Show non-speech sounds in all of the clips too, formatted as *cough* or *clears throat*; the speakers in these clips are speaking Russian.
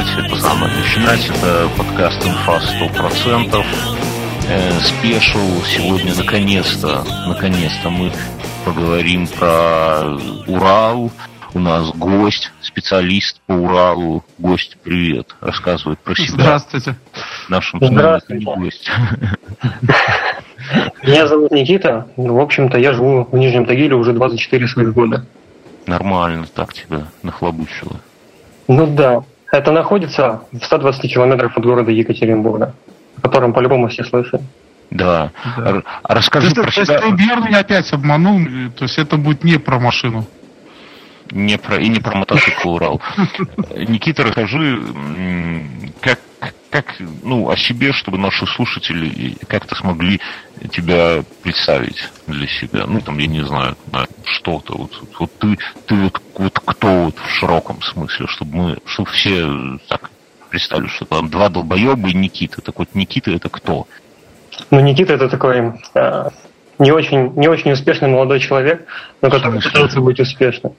Давайте это самое начинать. Это подкаст «Инфа 100%». Э, спешл. Сегодня наконец-то, наконец-то мы поговорим про Урал. У нас гость, специалист по Уралу. Гость, привет. Рассказывает про себя. Здравствуйте. Нашим Здравствуйте. гость. *laughs* Меня зовут Никита. В общем-то, я живу в Нижнем Тагиле уже 24 своих года. Нормально так тебя нахлобучило. Ну да, это находится в 120 километрах от города Екатеринбурга, о котором по-любому все слышали. Да. Да. А То Расскажи есть, про то есть себя. ты меня опять обманул, э, то есть это будет не про машину. Не про, и не про мотоцикл Урал. *laughs* Никита, расскажи, как, как, ну, о себе, чтобы наши слушатели как-то смогли тебя представить для себя. Ну, там, я не знаю, на что-то. Вот, вот ты, ты вот, вот кто вот в широком смысле, чтобы мы, чтобы все так представили, что там два долбоеба и Никита. Так вот, Никита это кто? Ну, Никита это такой э, не очень, не очень успешный молодой человек, но который пытается быть успешным.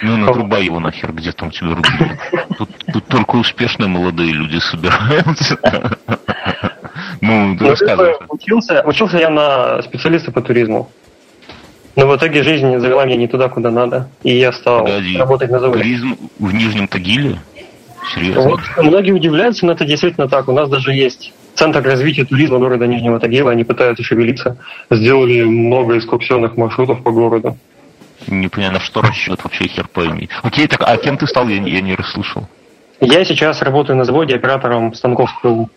Ну, надрубай его нахер, где там тебя рубили. Тут, тут только успешные молодые люди собираются. Ну, Ну, рассказывай. как бы учился, учился я на специалиста по туризму. Но в итоге жизнь завела меня не туда, куда надо. И я стал Погоди. работать на заводе. Туризм в Нижнем Тагиле? Серьезно? Вот, многие удивляются, но это действительно так. У нас даже есть Центр развития туризма города Нижнего Тагила. Они пытаются шевелиться. Сделали много экскурсионных маршрутов по городу. Не понимаю, на что расчет вообще хер пойми. Окей, так а кем ты стал, я, не- я не расслышал. Я сейчас работаю на заводе оператором станков КУ.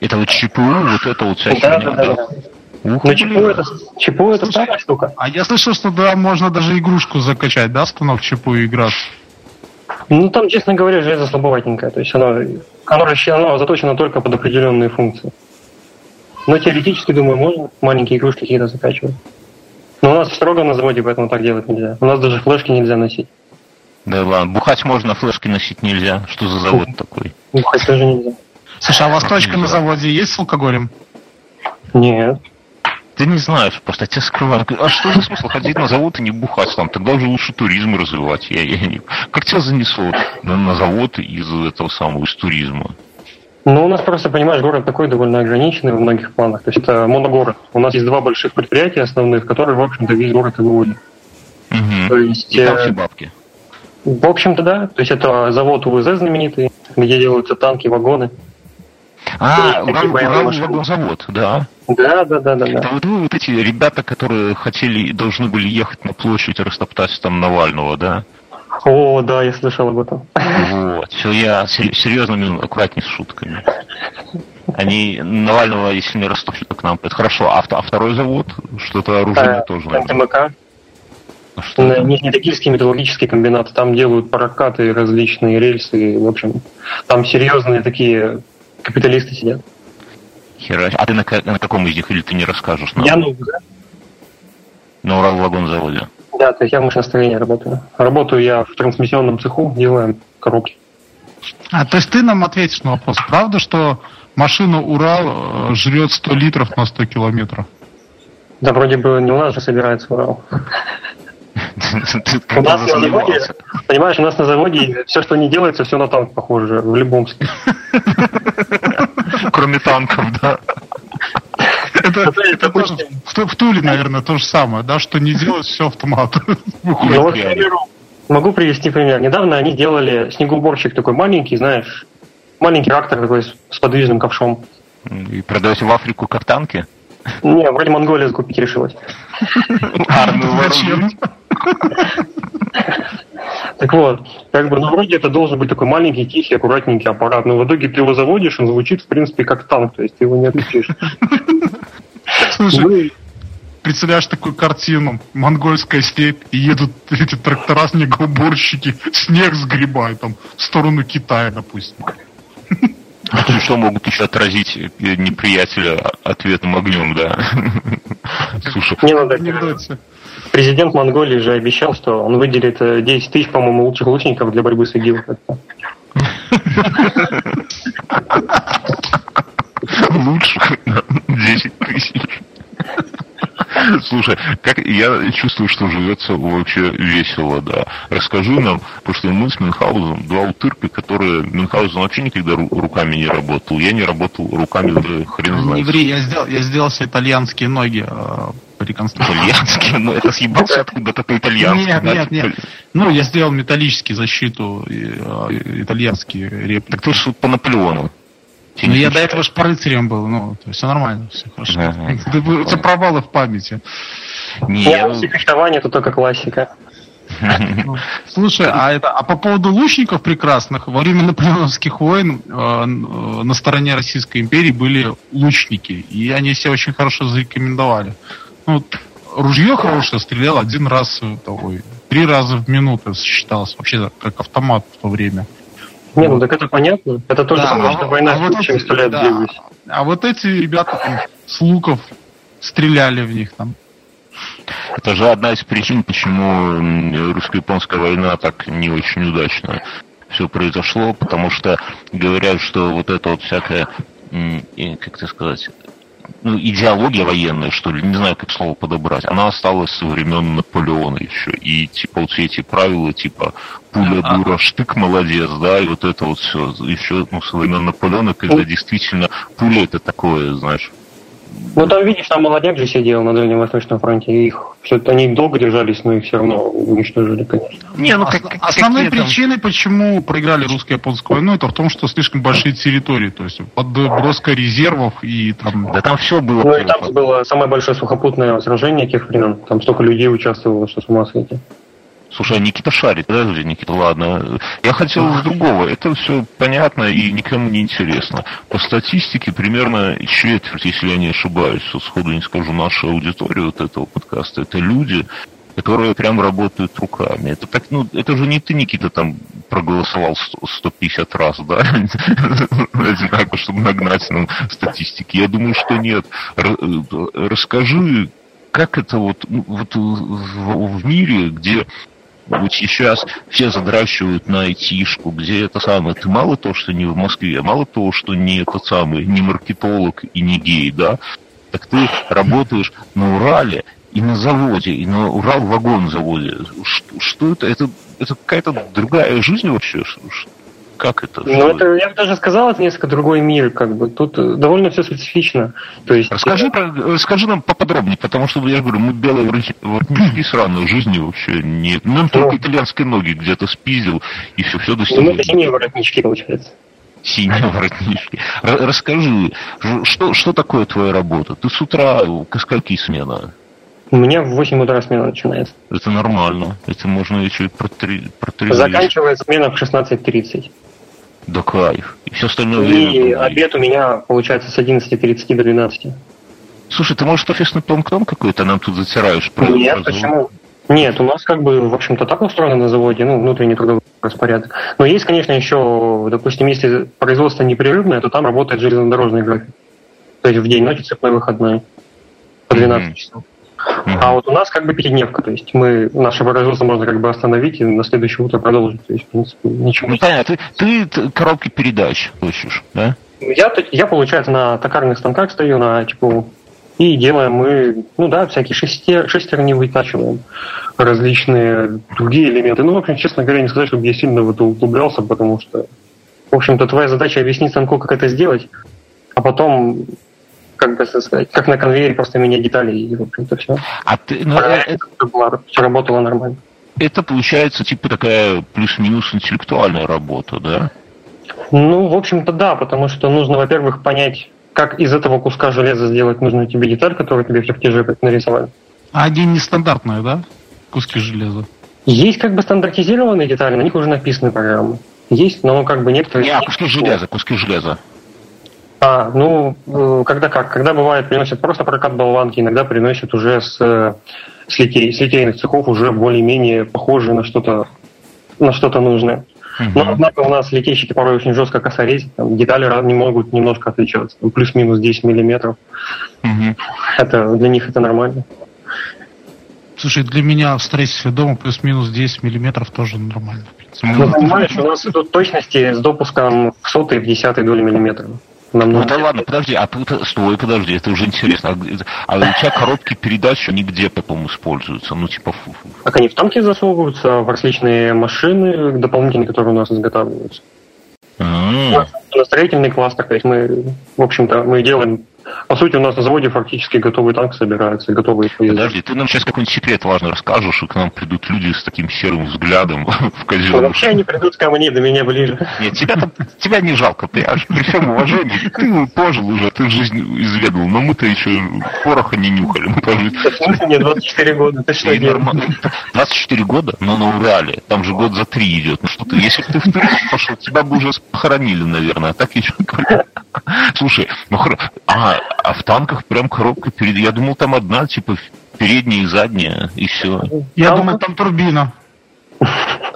Это вот ЧПУ, вот это вот вся Да, херня, да, да, да. Ух, блин. ЧПУ это, ЧПУ это старая штука. А я слышал, что да, можно даже игрушку закачать, да, станок ЧПУ играть. Ну, там, честно говоря, железо слабоватенькое. То есть оно, оно, оно заточено только под определенные функции. Но теоретически, думаю, можно маленькие игрушки какие-то закачивать. Но у нас строго на заводе, поэтому так делать нельзя. У нас даже флешки нельзя носить. Да ладно, бухать можно, а флешки носить нельзя. Что за завод такой? Бухать тоже нельзя. Слушай, а у вас точка на заводе есть с алкоголем? Нет. Ты не знаешь, просто тебя скрывают. А что за смысл ходить на завод и не бухать там? Тогда уже лучше туризм развивать. Я, я не... Как тебя занесло на, на завод из этого самого, из туризма? Ну, у нас просто, понимаешь, город такой довольно ограниченный в многих планах. То есть это моногород. У нас есть два больших предприятия основных, которые, в общем-то, весь город и выводят. Мгм. То есть, И там э, все бабки. В общем-то, да. То есть это завод УВЗ знаменитый, где делаются танки, вагоны. А, машины. вагонзавод, да. Да, да, да, да, Это да. вот вы, вот эти ребята, которые хотели, должны были ехать на площадь и растоптать там Навального, да? О, да, я слышал об этом. Вот. Все, я сер- серьезно, ну, аккуратней с шутками. Они Навального, если не растопчут, то к нам. Это хорошо. А, а второй завод? Что-то оружие Э, тоже, наверное. А что это? Нижнетагильский металлургический комбинат. Там делают прокаты, различные рельсы. В общем, там серьезные такие капиталисты сидят. Хера. А ты на, на каком из них или ты не расскажешь нам? Я на УВЗ. На Урал вагонзаводе. Да, то есть я в машиностроении работаю. Работаю я в трансмиссионном цеху, делаем коробки. А, то есть ты нам ответишь на вопрос. Правда, что машина Урал э, жрет 100 литров на 100 километров? Да, вроде бы не у нас же собирается Урал. У нас на заводе, понимаешь, у нас на заводе все, что не делается, все на танк похоже, в любом смысле. Кроме танков, да. Это, Это- очень- в, в Туле, наверное, то же самое, да, что не делать все автомат. *laughs* Вот, могу привести пример. Недавно они делали снегоуборщик такой маленький, знаешь, маленький трактор такой с, с подвижным ковшом. И продаете в Африку как танки? Не, вроде Монголия закупить решилась. Армию Зачем? Так вот, как бы, ну вроде это должен быть такой маленький, тихий, аккуратненький аппарат, но в итоге ты его заводишь, он звучит, в принципе, как танк, то есть ты его не отличишь. Слушай, Ну, представляешь такую картину, монгольская степь, и едут эти трактора снегоуборщики, снег сгребают там в сторону Китая, допустим. Ну, что могут еще отразить э, неприятеля ответным огнем, да? *laughs* Слушай, не надо. Анекдоте. Президент Монголии же обещал, что он выделит э, 10 тысяч, по-моему, лучших лучников для борьбы с ИГИЛ. *laughs* лучше 10 тысяч. *laughs* Слушай, как я чувствую, что живется вообще весело, да. Расскажи нам, потому что мы с Мюнхгаузом два утырка, которые Мюнхгаузен вообще никогда руками не работал. Я не работал руками, да хрен знает. Не ври, я сделал, я сделал себе итальянские ноги э, по реконструкции. Итальянские? Ну, это съебался откуда-то по итальянски. Нет, нет, нет. Ну, я сделал металлическую защиту, э, итальянские реплики. Так ты же по Наполеону. Ну, я до этого же по рыцарям был, ну, то есть все нормально, все хорошо. Ага. Это провалы в памяти. Не, фехтование это только классика. *laughs* Ну, слушай, а это, а по поводу лучников прекрасных, во время наполеоновских войн э, на стороне Российской империи были лучники, и они себя очень хорошо зарекомендовали. Ну, ружье хорошее стрелял один раз, ой, три раза в минуту считалось, вообще как автомат в то время. Не, ну так это понятно. Это тоже да, а, война а вот чем стреляют да. А вот эти ребята там с луков стреляли в них там. Это же одна из причин, почему русско-японская война так не очень удачно все произошло, потому что говорят, что вот это вот всякое, как это сказать, ну, идеология военная, что ли, не знаю, как слово подобрать, она осталась со времен Наполеона еще. И типа вот все эти правила, типа пуля дура, штык молодец, да, и вот это вот все еще ну, со времен Наполеона, когда действительно пуля это такое, знаешь, ну там, видишь, там молодняк же сидел на Дальнем Восточном фронте, и их все они долго держались, но их все равно уничтожили, конечно. Не, ну, как, как, Основной причиной, там... почему проиграли русско-японскую войну, это в том, что слишком большие территории, то есть подброска резервов и там... Да там все было. Ну и там было самое большое сухопутное сражение тех времен, там столько людей участвовало, что с ума сойти. Слушай, а Никита шарит, подожди, Никита, ладно. Я хотел с другого. Это все понятно и никому не интересно. По статистике примерно четверть, если я не ошибаюсь, сходу не скажу, наша аудитория вот этого подкаста, это люди, которые прям работают руками. Это так, ну, это же не ты, Никита, там проголосовал 150 раз, да, *laughs* одинаково, чтобы нагнать нам статистики. Я думаю, что нет. Расскажи, как это вот, ну, вот в мире, где вот сейчас все задращивают на айтишку, где это самое. Ты мало того, что не в Москве, мало того, что не этот самый, не маркетолог и не гей, да, так ты работаешь на Урале и на заводе, и на Урал-вагон заводе. Что, что это? Это, это какая-то другая жизнь вообще? Как это? Ну, это, я бы даже сказал, это несколько другой мир, как бы. Тут э, довольно все специфично. То есть... Расскажи, расскажи нам поподробнее, потому что, я говорю, мы белые воротнички *clears throat* сраные, жизни вообще нет. Нам только ну. итальянские ноги где-то спиздил, и все, все достигло. Ну, это синие воротнички, получается. Синие *laughs* воротнички. Расскажи, что, что такое твоя работа? Ты с утра, к скольки смена? У меня в 8 утра смена начинается. Это нормально. Это можно еще и протри... Заканчивается смена в 16.30. Да кайф. И все остальное и время. И обед у меня получается с 11.30 до 12. Слушай, ты можешь офисный планктон какой-то нам тут затираешь? Про Нет, про почему? Нет, у нас как бы, в общем-то, так устроено на заводе, ну, внутренний трудовой распорядок. Но есть, конечно, еще, допустим, если производство непрерывное, то там работает железнодорожный график. То есть в день ночи цепной выходной по 12 mm-hmm. часов. Mm-hmm. А вот у нас как бы пятидневка, то есть мы наше производство можно как бы остановить и на следующее утро продолжить. То есть, в принципе, ничего. Ну, понятно. Ты, ты коробки передач слышишь, да? Я, я, получается, на токарных станках стою на типа и делаем мы, ну да, всякие шестер, шестерни вытачиваем, различные другие элементы. Ну, в общем, честно говоря, не сказать, чтобы я сильно в это углублялся, потому что, в общем-то, твоя задача объяснить станку, как это сделать, а потом как бы сказать, как на конвейере просто менять детали и, в общем-то, все. А ты, ну, а это, было, все работало нормально. Это получается типа такая плюс-минус интеллектуальная работа, да? Ну, в общем-то, да, потому что нужно, во-первых, понять, как из этого куска железа сделать нужную тебе деталь, которую тебе в чертеже нарисовали. А они нестандартные, да? Куски железа? Есть как бы стандартизированные детали, на них уже написаны программы. Есть, но как бы некоторые... Не, а куски железа, куски железа. А, ну, э, когда как? Когда бывает, приносят просто прокат болванки, иногда приносят уже с, э, с, литей, с литейных цехов уже более-менее похожие на что-то на что-то нужное. uh Но, однако, у нас литейщики порой очень жестко косорезят, там, детали не могут немножко отличаться, плюс-минус 10 миллиметров. uh Это, для них это нормально. Слушай, для меня в строительстве дома плюс-минус 10 миллиметров тоже нормально. Ну, понимаешь, у нас тут точности с допуском в сотые, в десятые доли миллиметра. Нам ну да ладно, подожди, а стой, подожди, это уже интересно. А, а у тебя коробки передач нигде потом используются, ну типа фу. -фу. Так они в танки засовываются, в различные машины дополнительные, которые у нас изготавливаются. Mm. На строительный кластер, то есть мы, в общем-то, мы делаем по сути, у нас на заводе фактически готовый танк собирается, готовые поезда. Подожди, ты нам сейчас какой-нибудь секрет важно расскажешь, и к нам придут люди с таким серым взглядом *laughs* в казенном. Вообще они придут ко мне, до меня ближе. Нет, тебя, тебя не жалко, ты аж при всем уважении. Ты пожил уже, ты жизнь изведал, но мы-то еще пороха не нюхали. Мы Мне 24 года, ты что 24 года, но на Урале, там же год за три идет. Ну что ты, если бы ты в турист пошел, тебя бы уже похоронили, наверное, а так еще... Слушай, ну а, а, в танках прям коробка перед... Я думал, там одна, типа, передняя и задняя, и все. Я там... думал, там турбина.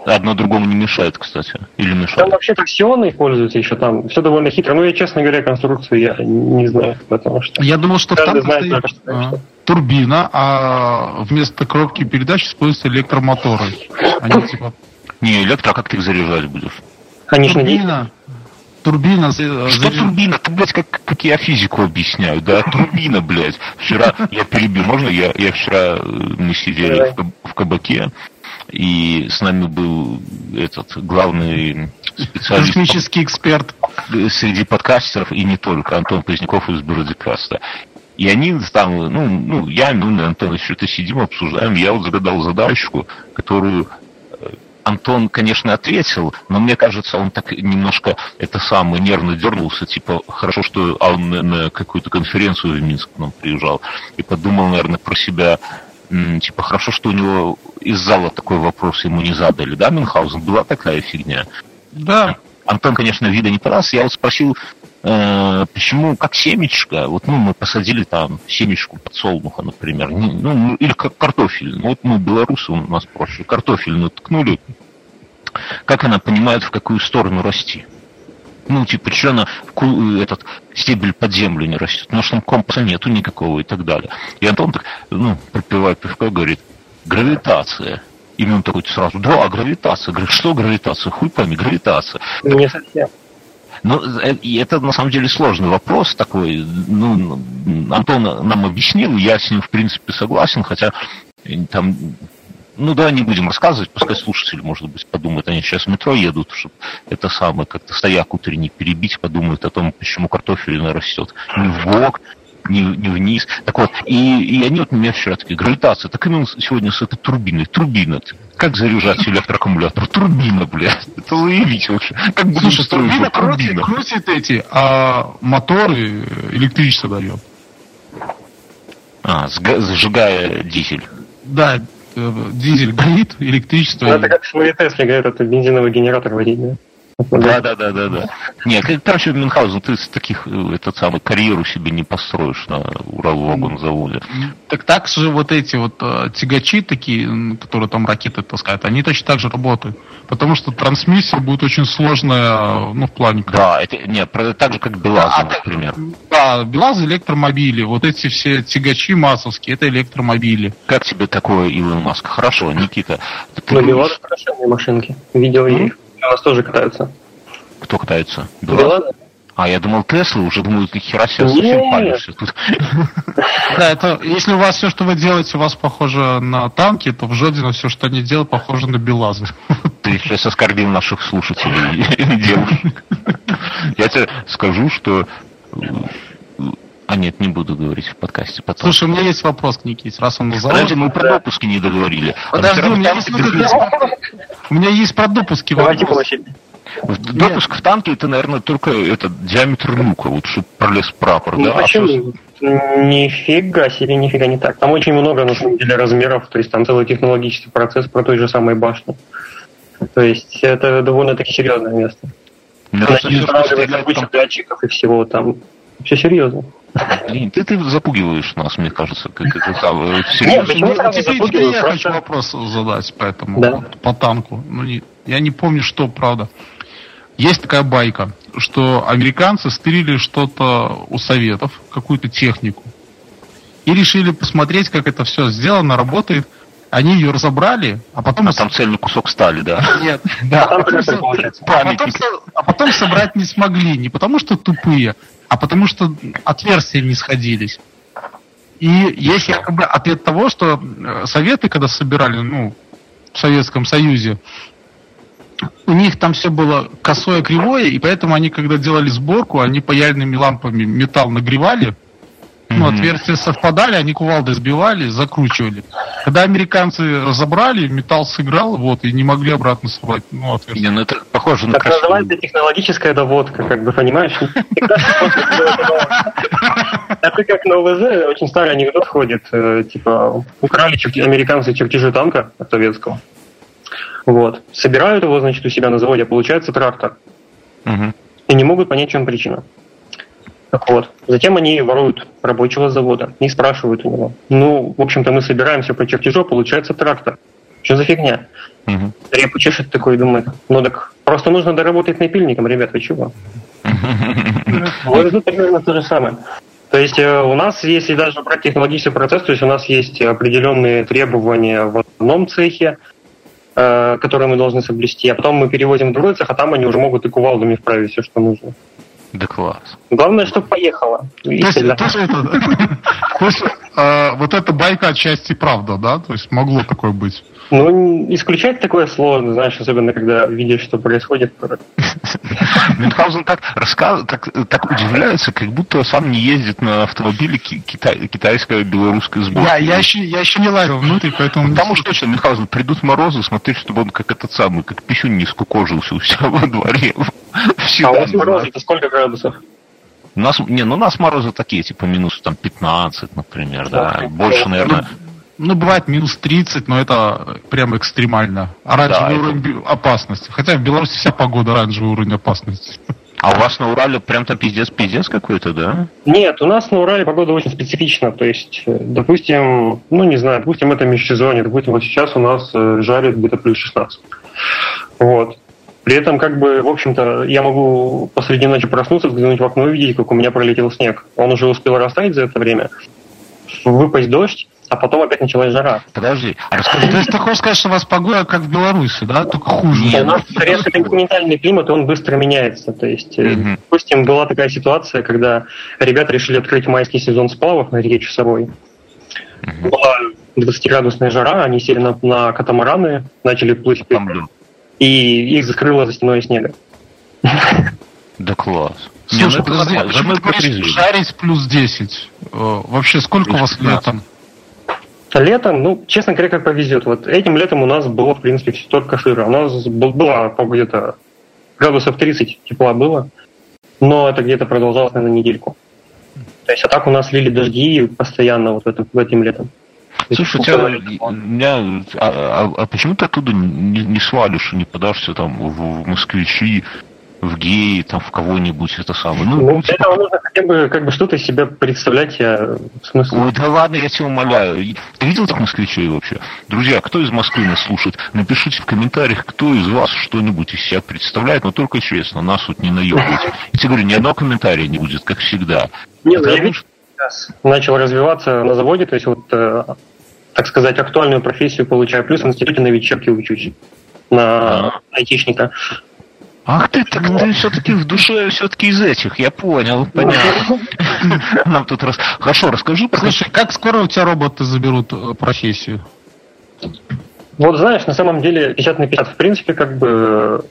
Одно другому не мешает, кстати. Или мешает? Там вообще торсионные используются еще там. Все довольно хитро. Ну, я, честно говоря, конструкцию я не знаю, потому что... Я думал, что там стоит только, что, а, турбина, а вместо коробки передач используются электромоторы. Они типа... Не, электро, а как ты их заряжать будешь? Они турбина, Турбина. Что турбина? Ты, блядь, как, как я физику объясняю, да? Турбина, блядь. Вчера, я перебью, можно? Я, я вчера, э, мы сидели в, в кабаке, и с нами был этот главный специалист. Космический эксперт. Среди подкастеров, и не только, Антон Поздняков из Бродикаста. И они там, ну, ну я, ну, Антон, что-то сидим, обсуждаем. Я вот загадал задачку, которую Антон, конечно, ответил, но мне кажется, он так немножко это самое нервно дернулся, типа, хорошо, что он на какую-то конференцию в Минск к нам приезжал, и подумал, наверное, про себя, типа, хорошо, что у него из зала такой вопрос ему не задали, да, Мюнхгаузен? Была такая фигня. Да. Антон, конечно, вида не подался. Я вот спросил, почему, как семечко, вот ну, мы посадили там семечку подсолнуха, например, ну, или как картофель. Вот мы, белорусы, у нас проще, картофель наткнули, как она понимает, в какую сторону расти. Ну, типа, что она этот стебель под землю не растет? Потому что там компаса нету никакого и так далее. И Антон так, ну, пропивая пивко, говорит, гравитация. И он такой сразу, да, гравитация. Говорит, что гравитация? Хуй пойми, гравитация. Не совсем. Ну, э, и это на самом деле сложный вопрос такой. Ну, Антон нам объяснил, я с ним в принципе согласен, хотя там ну да, не будем рассказывать, пускай слушатели, может быть, подумают, они сейчас в метро едут, чтобы это самое, как-то стояк утренний перебить, подумают о том, почему картофель растет не в бок, не, не вниз. Так вот, и, и они вот меня вчера такие, гравитация, так именно сегодня с этой турбиной, турбина, как заряжать электроаккумулятор? Турбина, блядь. Это заявить вообще. Как будем Слушай, турбина, турбина крутит, крутит эти, а моторы электричество дает. А, сжигая дизель. Да, э, дизель горит, электричество. Ну, это как в своей Тесле говорят, это бензиновый генератор водить, да? Да, да, да, да, да. Нет, короче, Мюнхгаузен, ты с таких, э, этот самый, карьеру себе не построишь на Урал заводе. Так так же вот эти вот э, тягачи такие, которые там ракеты таскают, они точно так же работают. Потому что трансмиссия будет очень сложная, ну, в плане... Да, это, нет, так же, как БелАЗы, а, например. Да, БелАЗы электромобили, вот эти все тягачи массовские, это электромобили. Как тебе такое, Илон Маск? Хорошо, Никита. Ну, БелАЗы хорошие машинки. Видел я их. У нас тоже катаются. Кто катается? Белазы? А, я думал, Тесла, уже думаю, ты хера себе совсем палишься тут. Да, это, если у вас все, что вы делаете, у вас похоже на танки, то в Жодино все, что они делают, похоже на Белазы. Ты сейчас оскорбил наших слушателей и девушек. Я тебе скажу, что а нет, не буду говорить в подкасте потом. Слушай, у меня есть вопрос к Никите, раз он называл. Подожди, мы про допуски не договорили. Подожди, у меня, есть, у меня есть про допуски Давайте получить. Допуск в танке это, наверное, только этот диаметр люка, вот чтобы пролез прапор, ну, да? А почему? А Нифига себе, нифига не так. Там очень много, на самом деле, размеров, то есть там целый технологический процесс про той же самой башни. То есть это довольно-таки серьезное место. Мне кажется, куча датчиков и всего там. Все серьезно. Блин, ты, ты запугиваешь нас, мне кажется, как это самое. Нет, почему ну, теперь, теперь я хочу вопрос задать по этому, да? по танку. Ну, не, я не помню, что, правда. Есть такая байка, что американцы стырили что-то у советов, какую-то технику, и решили посмотреть, как это все сделано, работает. Они ее разобрали, а потом... А там цельный кусок стали, да? Нет, да. А потом, а, потом, а потом собрать не смогли. Не потому что тупые, а потому что отверстия не сходились. И есть якобы ответ того, что э, советы, когда собирали, ну, в Советском Союзе, у них там все было косое, кривое, и поэтому они, когда делали сборку, они паяльными лампами металл нагревали, ну, отверстия совпадали, они кувалды сбивали, закручивали. Когда американцы разобрали, металл сыграл, вот, и не могли обратно собрать, ну, отверстия. Не, ну это похоже на Так красивую. называется технологическая доводка, как бы, понимаешь? *laughs* Это как на ОВЗ, очень старый анекдот ходит, э, типа, украли американцы чертежи танка советского, вот, собирают его, значит, у себя на заводе, а получается трактор. И не могут понять, в чем причина. Так вот. Затем они воруют рабочего завода и спрашивают у него. Ну, в общем-то, мы собираемся по чертежу, получается трактор. Что за фигня? Угу. Репу чешет такой и думает, ну так просто нужно доработать напильником, ребят, вы чего? *laughs* Вот примерно то же самое. То есть э, у нас, если даже брать технологический процесс, то есть у нас есть определенные требования в одном цехе, э, которые мы должны соблюсти, а потом мы перевозим в другой цех, а там они уже могут и кувалдами вправить все, что нужно. Да класс. Главное, чтобы поехала. То есть, то есть э, вот эта байка отчасти правда, да? То есть могло такое быть. Ну, исключать такое сложно, знаешь, особенно когда видишь, что происходит. Мюнхгаузен так рассказывает, так, так удивляется, как будто сам не ездит на автомобиле китай, китайское белорусское сборки. Я, я, еще, я еще не лазил внутрь, поэтому... Потому что точно, Мюнхгаузен, придут морозы, смотри, чтобы он как этот самый, как пищун не скукожился у себя во дворе. *laughs* а у вас морозы это сколько градусов? У нас, не, ну у нас морозы такие, типа минус там 15, например, да. Больше, наверное, ну, бывает минус 30, но это прям экстремально. Оранжевый да, уровень это... опасности. Хотя в Беларуси вся погода оранжевый уровень опасности. А у вас на Урале прям там пиздец-пиздец какой-то, да? Нет, у нас на Урале погода очень специфична. То есть, э, допустим, ну не знаю, допустим, это межсезонье, допустим, вот сейчас у нас э, жарит где-то плюс 16. Вот. При этом, как бы, в общем-то, я могу посреди ночи проснуться, взглянуть в окно и увидеть, как у меня пролетел снег. Он уже успел растаять за это время, выпасть дождь, а потом опять началась жара. Подожди, а расскажи. То есть ты хочешь сказать, что у вас погода как в Беларуси, да? Только хуже. Нет, у нас резко континентальный климат, он быстро меняется. То есть, угу. допустим, была такая ситуация, когда ребята решили открыть майский сезон сплавов на реке Часовой. Угу. Была 20-градусная жара, они сели на, на катамараны, начали плыть. Там, и их закрыло за стеной снега. Да класс. Слушай, ну, подожди, вы жарить плюс 10. Э, вообще, сколько у вас летом? Летом, ну, честно говоря, как повезет. Вот этим летом у нас было, в принципе, все только сыро. У нас была где-то градусов 30 тепла было, но это где-то продолжалось, наверное, недельку. То есть, а так у нас лили дожди постоянно вот в этом, в этим летом. Слушай, у тебя, у меня, а, а, а почему ты оттуда не, не свалишь, не подашься там в, в москвичи, в геи, там, в кого-нибудь, это самое. Ну, ну для этого нужно хотя бы, как бы что-то себя представлять, я, в смысле... Ой, да ладно, я тебя умоляю. Ты видел так москвичей вообще? Друзья, кто из Москвы нас слушает? Напишите в комментариях, кто из вас что-нибудь из себя представляет, но только честно, нас тут не наебывайте. *laughs* Я тебе говорю, ни одного комментария не будет, как всегда. Не, ну, я вижу, сейчас начал развиваться на заводе, то есть вот, э, так сказать, актуальную профессию получаю, плюс в институте на вечерке учусь на айтишника. Ах ты, так ты все-таки в душе все-таки из этих, я понял, понятно. *laughs* Нам тут раз... Хорошо, расскажи. Слушай, как скоро у тебя роботы заберут э, профессию? Вот знаешь, на самом деле 50 на 50, в принципе, как бы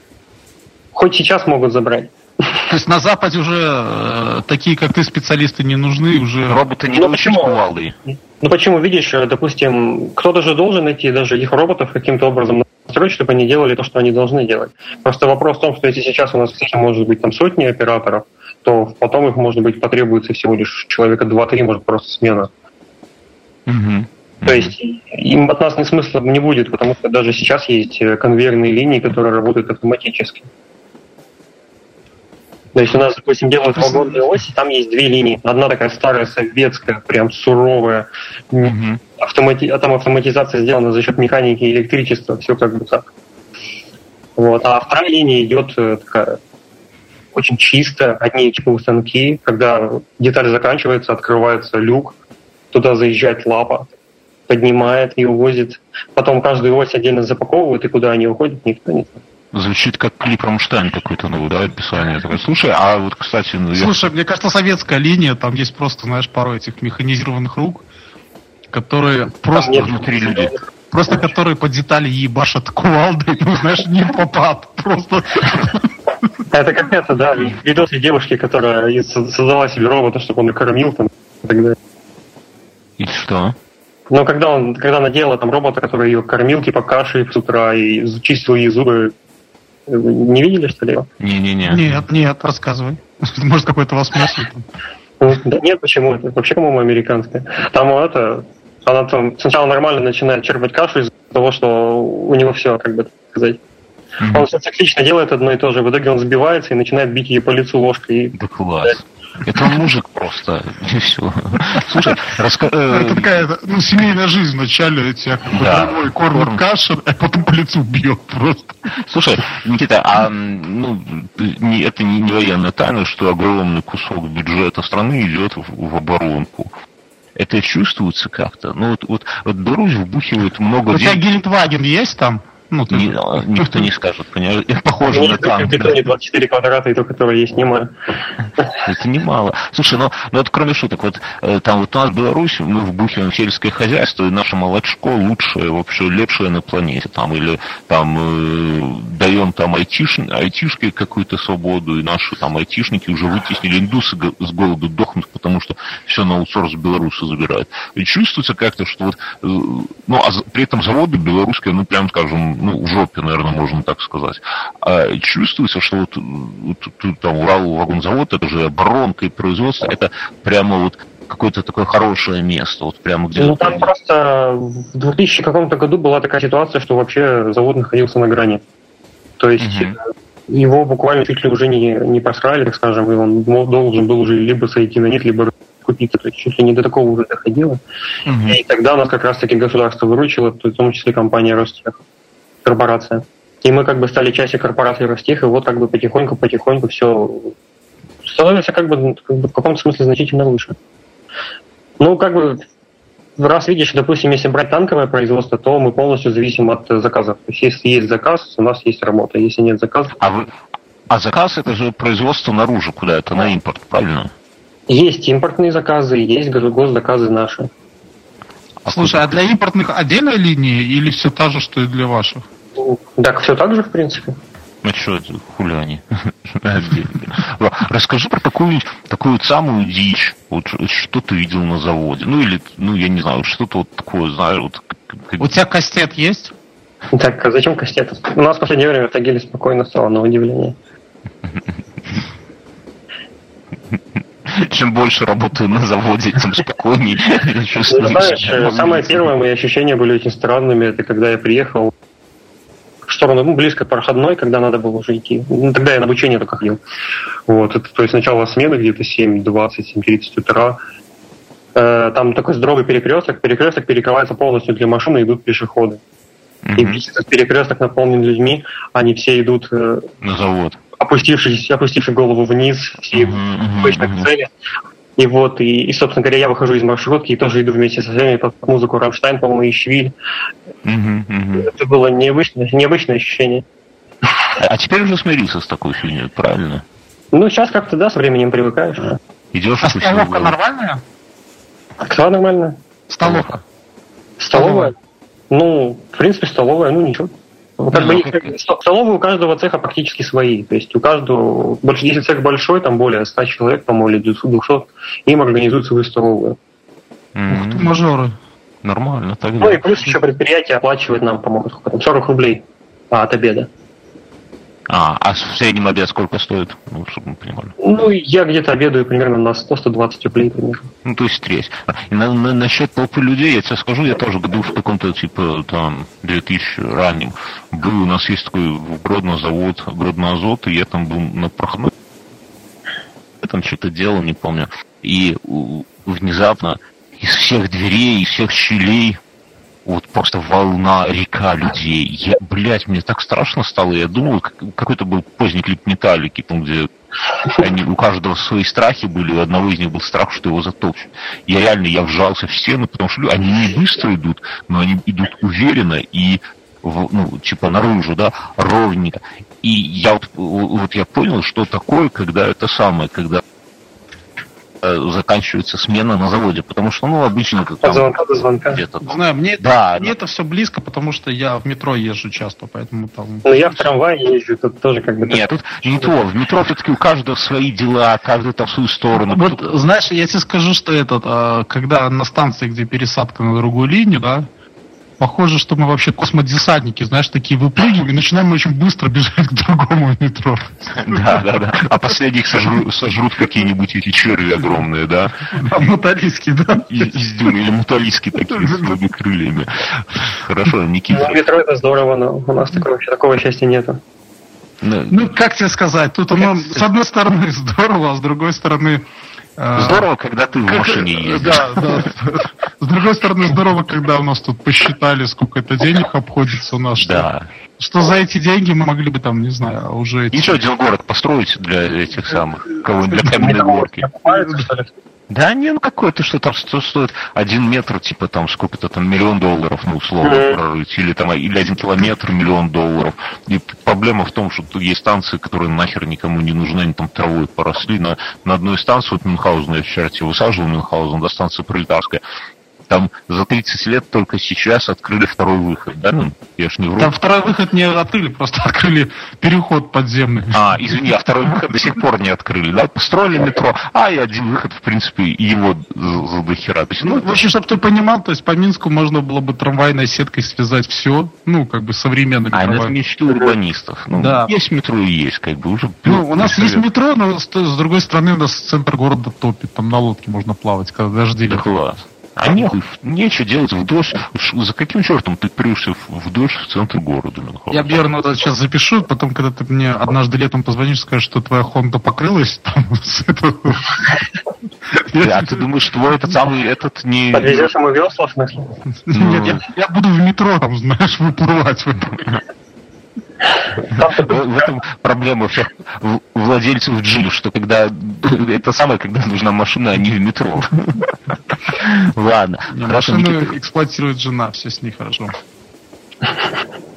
хоть сейчас могут забрать. То есть на Западе уже э, такие, как ты, специалисты не нужны, уже... Роботы не ну, кувалдой. Ну почему, видишь, э, допустим, кто-то же должен найти даже их роботов каким-то образом настроить, чтобы они делали то, что они должны делать. Просто вопрос в том, что если сейчас у нас в может быть там сотни операторов, то потом их, может быть, потребуется всего лишь человека 2-3, может, просто смена. Угу. То есть им от нас ни смысла не будет, потому что даже сейчас есть э, конвейерные линии, которые работают автоматически. То есть у нас, допустим, делают вагонные оси, там есть две линии. Одна такая старая советская, прям суровая. Угу. Автомати... А там автоматизация сделана за счет механики и электричества, все как бы так. Вот. А вторая линия идет э, такая очень чисто, одни типовые станки, когда деталь заканчивается, открывается люк, туда заезжает лапа, поднимает и увозит. Потом каждую ось отдельно запаковывают, и куда они уходят, никто не знает. Звучит как клип Рамштайн какой-то новый, да, описание. Слушай, а вот, кстати... Ну, Слушай, я... мне кажется, советская линия, там есть просто, знаешь, пару этих механизированных рук, которые просто... Внутри людей. Просто которые по детали ебашат кувалдой, *laughs* ну, знаешь, не попад. Просто... Это как это, да, видосы девушки, которая создала себе робота, чтобы он ее кормил там и так далее. И что? Но когда он, когда она делала там робота, который ее кормил, типа кашей с утра и чистил ей зубы, не видели, что ли его? Не-не-не. Нет, нет, рассказывай. Может, какой-то вас смысл ну, Да нет, почему? Это вообще, по-моему, американская. Там это, она там сначала нормально начинает черпать кашу из-за того, что у него все, как бы так сказать. Mm-hmm. Он все циклично делает одно и то же. В итоге он сбивается и начинает бить ее по лицу ложкой. Да класс. Это он мужик просто, и все. Слушай, раска... Э, это такая ну, семейная жизнь. Вначале тебя да. домой кормят кашу, а потом по лицу бьет просто. Слушай, Никита, а ну, не, это не, не военная тайна, что огромный кусок бюджета страны идет в, в оборонку это чувствуется как-то. Ну вот, вот, вот Беларусь вбухивает много... У тебя Гелендваген есть там? Ну, ты... никто не скажет, понимаешь? Похоже на танк. Это не 24 квадрата, и то, которое есть, немало. Это немало. Слушай, ну, ну это кроме шуток, вот э, там вот у нас в Беларуси мы вбухиваем сельское хозяйство, и наше молочко лучшее, вообще лепшее на планете. Там, или там э, даем там айтиш, айтишке какую-то свободу, и наши там айтишники уже вытеснили индусы с голоду дохнут, потому что все на аутсорс белорусы забирают. И чувствуется как-то, что вот, э, ну, а при этом заводы белорусские, ну, прям скажем, ну, в жопе, наверное, можно так сказать. А чувствуется, что вот, вот там Урал вагонзавод, это же оборонка и производство, это прямо вот какое-то такое хорошее место, вот прямо где Ну, там просто в 2000 каком-то году была такая ситуация, что вообще завод находился на грани. То есть угу. его буквально чуть ли уже не, не просрали, так скажем, и он должен был уже либо сойти на нет, либо купиться, то есть чуть ли не до такого уже доходило. Угу. И тогда нас как раз-таки государство выручило, в том числе компания Ростех корпорация. И мы как бы стали частью корпорации Ростех, и вот как бы потихоньку-потихоньку все становится как бы, как бы в каком-то смысле значительно выше. Ну, как бы, раз видишь, допустим, если брать танковое производство, то мы полностью зависим от заказов. То есть, если есть заказ, у нас есть работа. Если нет заказа... А, вы... а заказ это же производство наружу куда? Это на импорт, правильно? Есть импортные заказы, есть госзаказы наши. Слушай, а для импортных отдельная линия или все та же, что и для ваших? Так, все так же, в принципе. Ну что это, хули они? *laughs* Расскажи про такую, такую самую дичь. Вот что ты видел на заводе? Ну или, ну я не знаю, что-то вот такое, знаешь, вот. У тебя кастет есть? Так, а зачем кастет? У нас в последнее время в Тагиле спокойно стало, на удивление. Чем больше работаю на заводе, тем спокойнее чувствую. Знаешь, самое первое мои ощущения были очень странными. Это когда я приехал в сторону, ну, близко к проходной, когда надо было уже идти. Ну, тогда я на обучение только ходил. Вот, это, то есть сначала смены где-то 7.20, 7.30 утра. Э, там такой здоровый перекресток. Перекресток перекрывается полностью для машины, идут пешеходы. Mm-hmm. И весь этот перекресток наполнен людьми, они все идут... Э, на завод опустившись, опустивший голову вниз, все uh-huh, uh-huh, uh-huh. цели. И вот, и, и, собственно говоря, я выхожу из маршрутки и тоже иду вместе со всеми под музыку Рамштайн, по-моему, и Швиль. Uh-huh, uh-huh. Это было необычное, необычное ощущение. А теперь уже смирился с такой фигней, правильно? Ну, сейчас как-то, да, со временем привыкаешь. Идешь а столовка нормальная? Кто нормальная? Столовка. Столовая? Ну, в принципе, столовая, ну, ничего. Ну, как бы, столовые у каждого цеха практически свои. То есть у каждого, если цех большой, там более 100 человек, по-моему, или 200, им организуют свою столовую. Ух ты, мажоры. Нормально, тогда. Ну и плюс еще предприятие оплачивает нам, по-моему, 40 рублей от обеда. А, а в среднем обед сколько стоит? Ну, чтобы мы понимали. Ну, я где-то обедаю примерно на 100-120 рублей примерно. Ну, то есть треть. И на, на, насчет толпы людей, я тебе скажу, я тоже году в каком-то, типа, там, 2000 раннем был, у нас есть такой в Гродно завод, Гродно Азот, и я там был на проходной, я там что-то делал, не помню. И внезапно из всех дверей, из всех щелей вот просто волна, река людей. Я, блядь, мне так страшно стало. Я думал, какой-то был поздний клип Металлики, там, где они, у каждого свои страхи были, у одного из них был страх, что его затопчут. Я реально, я вжался в стену, потому что они не быстро идут, но они идут уверенно, и ну, типа наружу, да, ровненько. И я вот, вот я понял, что такое, когда это самое, когда заканчивается смена на заводе, потому что, ну, обычно как От звонка до звонка. Где-то. Знаю, мне, да, мне да. это все близко, потому что я в метро езжу часто, поэтому там... Ну, я в трамвае езжу, тут тоже как бы... Нет, тут не то, в метро все-таки у каждого свои дела, каждый там свою сторону. Вот, знаешь, я тебе скажу, что этот, а, когда на станции, где пересадка на другую линию, да, Похоже, что мы вообще космодесантники, знаешь, такие выпрыгиваем и начинаем очень быстро бежать к другому метро. Да, да, да. А последних сожрут, сожрут какие-нибудь эти черви огромные, да? А муталиски, да? Из дюны или муталиски такие с своими крыльями. Хорошо, Никита. Ну, метро это здорово, но у нас такого, такого счастья нету. Ну, ну, как тебе сказать, тут оно, с одной стороны, здорово, а с другой стороны, здорово, когда ты в машине ездишь. Да, да. С другой стороны, здорово, когда у нас тут посчитали, сколько это денег обходится у нас. Что, да. Что за эти деньги мы могли бы там, не знаю, уже... Еще один город построить для этих самых, кого для каменной горки. Да не, ну какой-то, что там стоит один метр, типа там сколько-то там миллион долларов, ну условно прорыть, или там или один километр миллион долларов. И проблема в том, что тут есть станции, которые нахер никому не нужны, они там травой поросли. На, на одной станции, вот Мюнхгаузен, я вчера тебе высаживал Мюнхгаузен, до станции Пролетарская, там за 30 лет только сейчас открыли второй выход, да? Ну, я ж не вру. Там второй выход не открыли, просто открыли переход подземный. А, извини, а второй выход до сих пор не открыли, да? Построили метро, а и один выход, в принципе, его за дохера. То есть, ну, в общем, чтобы ты понимал, то есть по Минску можно было бы трамвайной сеткой связать все, ну, как бы современными А, это мечты урбанистов. Ну, да. есть метро и есть, как бы, уже... Ну, у нас есть метро, но с, с другой стороны у нас центр города топит, там на лодке можно плавать, когда дожди. Да класс. А не, нечего делать в дождь. За каким чертом ты прешься в дождь в центр города? Мюнхгаузен? Я Бьерну вот сейчас запишу, потом, когда ты мне однажды летом позвонишь, скажешь, что твоя Хонда покрылась. Там, *laughs* а ты думаешь, твой этот самый этот не... Подвезешь ему весла, в смысле? Нет, я буду в метро, там, знаешь, выплывать в этом. Проблема всех владельцев джип, что когда это самое, когда нужна машина, а не в метро. Ладно. Машину эксплуатирует жена, все с ней хорошо.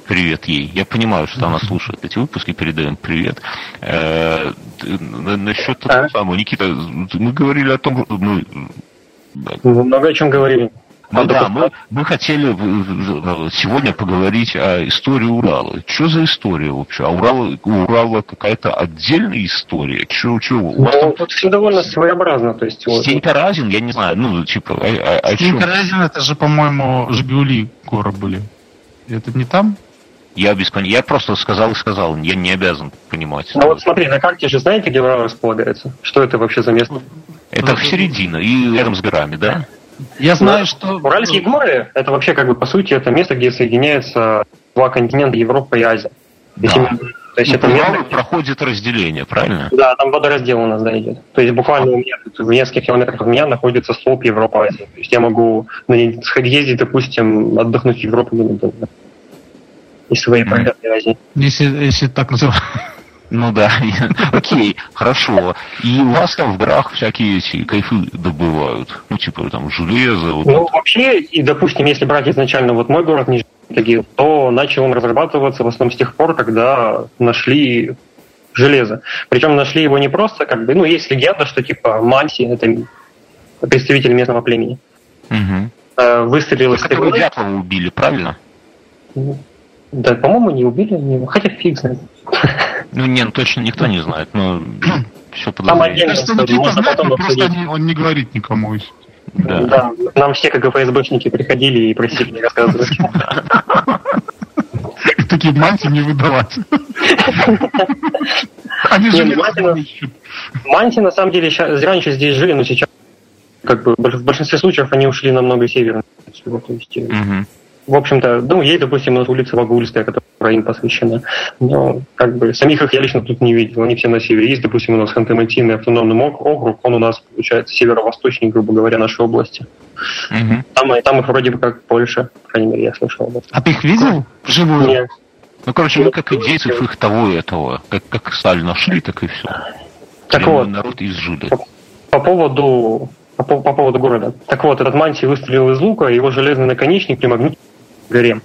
Привет ей. Я понимаю, что она слушает эти выпуски, передаем привет. Э, насчет того самого, Никита, мы говорили о том, мы много о чем говорили. Ну да, мы, мы хотели сегодня поговорить о истории Урала. Что за история вообще? А Урал, у Урала какая-то отдельная история? Че, че, у вас ну, там... тут все довольно своеобразно. То есть, вот... Разин, я не знаю, ну, типа, а, а, а Стенька Разин, это же, по-моему, Жигули горы были. Это не там? Я без понятия. Я просто сказал и сказал. Я не обязан понимать. Ну вот смотри, на карте же знаете, где Урал располагается? Что это вообще за место? Это в середине и рядом с горами, да? Я знаю, что... Уральские горы, это вообще, как бы, по сути, это место, где соединяются два континента, Европа и Азия. Да. То есть ну, это место... проходит разделение, правильно? Да, там водораздел у нас, да, идет. То есть буквально у меня в нескольких километрах от меня находится слоп Европа Азия. То есть я могу на ней ездить, допустим, отдохнуть в Европу недолго. Из своей mm. Азии. Если, если так называть. Ну да, *laughs* окей, хорошо. И у вас там в горах всякие эти кайфы добывают. Ну, типа там железо. Вот ну, это. вообще, и, допустим, если брать изначально вот мой город Нижний то начал он разрабатываться в основном с тех пор, когда нашли железо. Причем нашли его не просто, как бы, ну, есть легенда, что типа Манси, это представитель местного племени, угу. выстрелил из Которого Дятлова убили, правильно? Да, по-моему, не убили, не... хотя фиг знает. Ну, нет, точно никто не знает, но все Никита знает, но просто не, он не говорит никому. Да. да, нам все как ФСБшники приходили и просили не рассказывать. Такие мантии не выдавать. *laughs* Они же Манти на самом деле раньше здесь жили, но сейчас как бы в большинстве случаев они ушли намного севернее. То есть, в общем-то, ну, есть, допустим, у нас улица Вагульская, которая им посвящена. Но, как бы, самих их я лично тут не видел. Они все на севере. Есть, допустим, у нас Ханты-Мансийный автономный округ, он у нас, получается, северо-восточный, грубо говоря, нашей области. Угу. Там, там их вроде бы как больше, по крайней мере, я слышал об этом. А ты их видел вживую? Нет. Ну, короче, мы как идейцев их того и этого. Как, как стали нашли, так и все. Так вот, народ изжили. По, по поводу по, по поводу города. Так вот, этот мантий выстрелил из лука, его железный наконечник примагнит горе.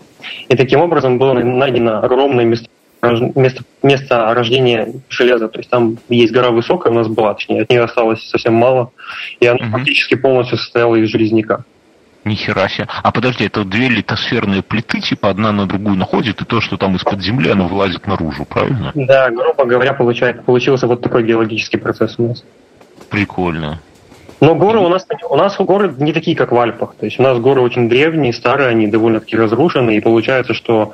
И таким образом было найдено огромное место, место, место рождения железа. То есть там есть гора высокая, у нас была, точнее, от нее осталось совсем мало, и она угу. фактически полностью состояла из железняка. Нихера себе. А подожди, это две литосферные плиты, типа одна на другую находит, и то, что там из-под земли, оно вылазит наружу, правильно? Да, грубо говоря, получает, получился вот такой геологический процесс у нас. Прикольно. Но горы у нас у нас горы не такие, как в Альпах. То есть у нас горы очень древние, старые, они довольно-таки разрушены, и получается, что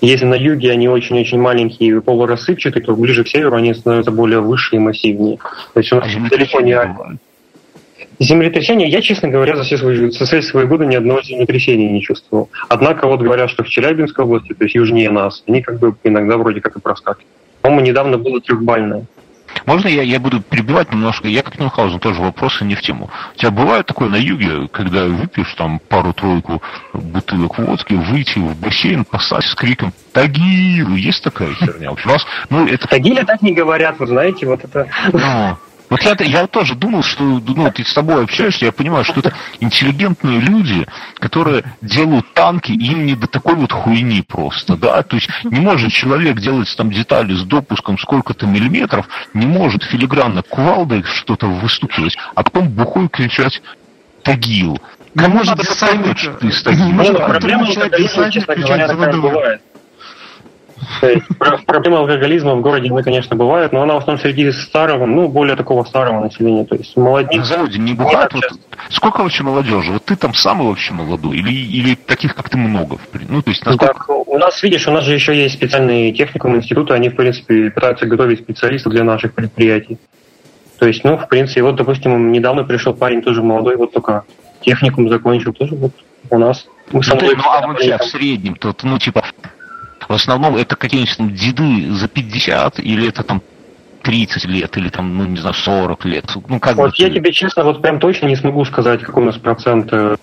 если на юге они очень-очень маленькие и полурассыпчатые, то ближе к северу они становятся более выше и массивнее. То есть у нас а далеко не Альпы. Землетрясения, я, честно говоря, за все свои, за все свои годы ни одного землетрясения не чувствовал. Однако вот говорят, что в Челябинской области, то есть южнее нас, они как бы иногда вроде как и проскакивают. По-моему, недавно было трехбальное. Можно я, я буду перебивать немножко? Я как Мюнхгаузен тоже вопросы не в тему. У тебя бывает такое на юге, когда выпьешь там пару-тройку бутылок водки, выйти в бассейн, посать с криком «Тагир!» Есть такая херня? У вас, ну, это... Тагиля так не говорят, вы знаете, вот это... Ну, вот я, я тоже думал, что ну, ты с тобой общаешься, я понимаю, что это интеллигентные люди, которые делают танки, им не до такой вот хуйни просто, да, то есть не может человек делать там детали с допуском сколько-то миллиметров, не может филигранно кувалдой что-то выстукивать, а потом бухой кричать «Тагил». Кому может надо поймать, что ты с Тагил? Ну, проблема, честно говоря, такая бывает. Проблема алкоголизма в городе, она, конечно, бывает, но она в основном среди старого, ну, более такого старого населения. То есть молодежь... Заводе не бывает? Вот, сколько вообще молодежи? Вот ты там самый вообще молодой? Или, или таких, как ты, много? Ну, то есть, насколько... так, у нас, видишь, у нас же еще есть специальные техникумы институты, они, в принципе, пытаются готовить специалистов для наших предприятий. То есть, ну, в принципе, вот, допустим, недавно пришел парень тоже молодой, вот только техникум закончил, тоже вот у нас. Мы ну, ты, ну, а вообще в среднем, тут, ну, типа, в основном это какие-нибудь там деды за 50 или это там 30 лет или там, ну, не знаю, 40 лет. Ну, как вот я тебе честно, вот прям точно не смогу сказать, какой у нас процент э,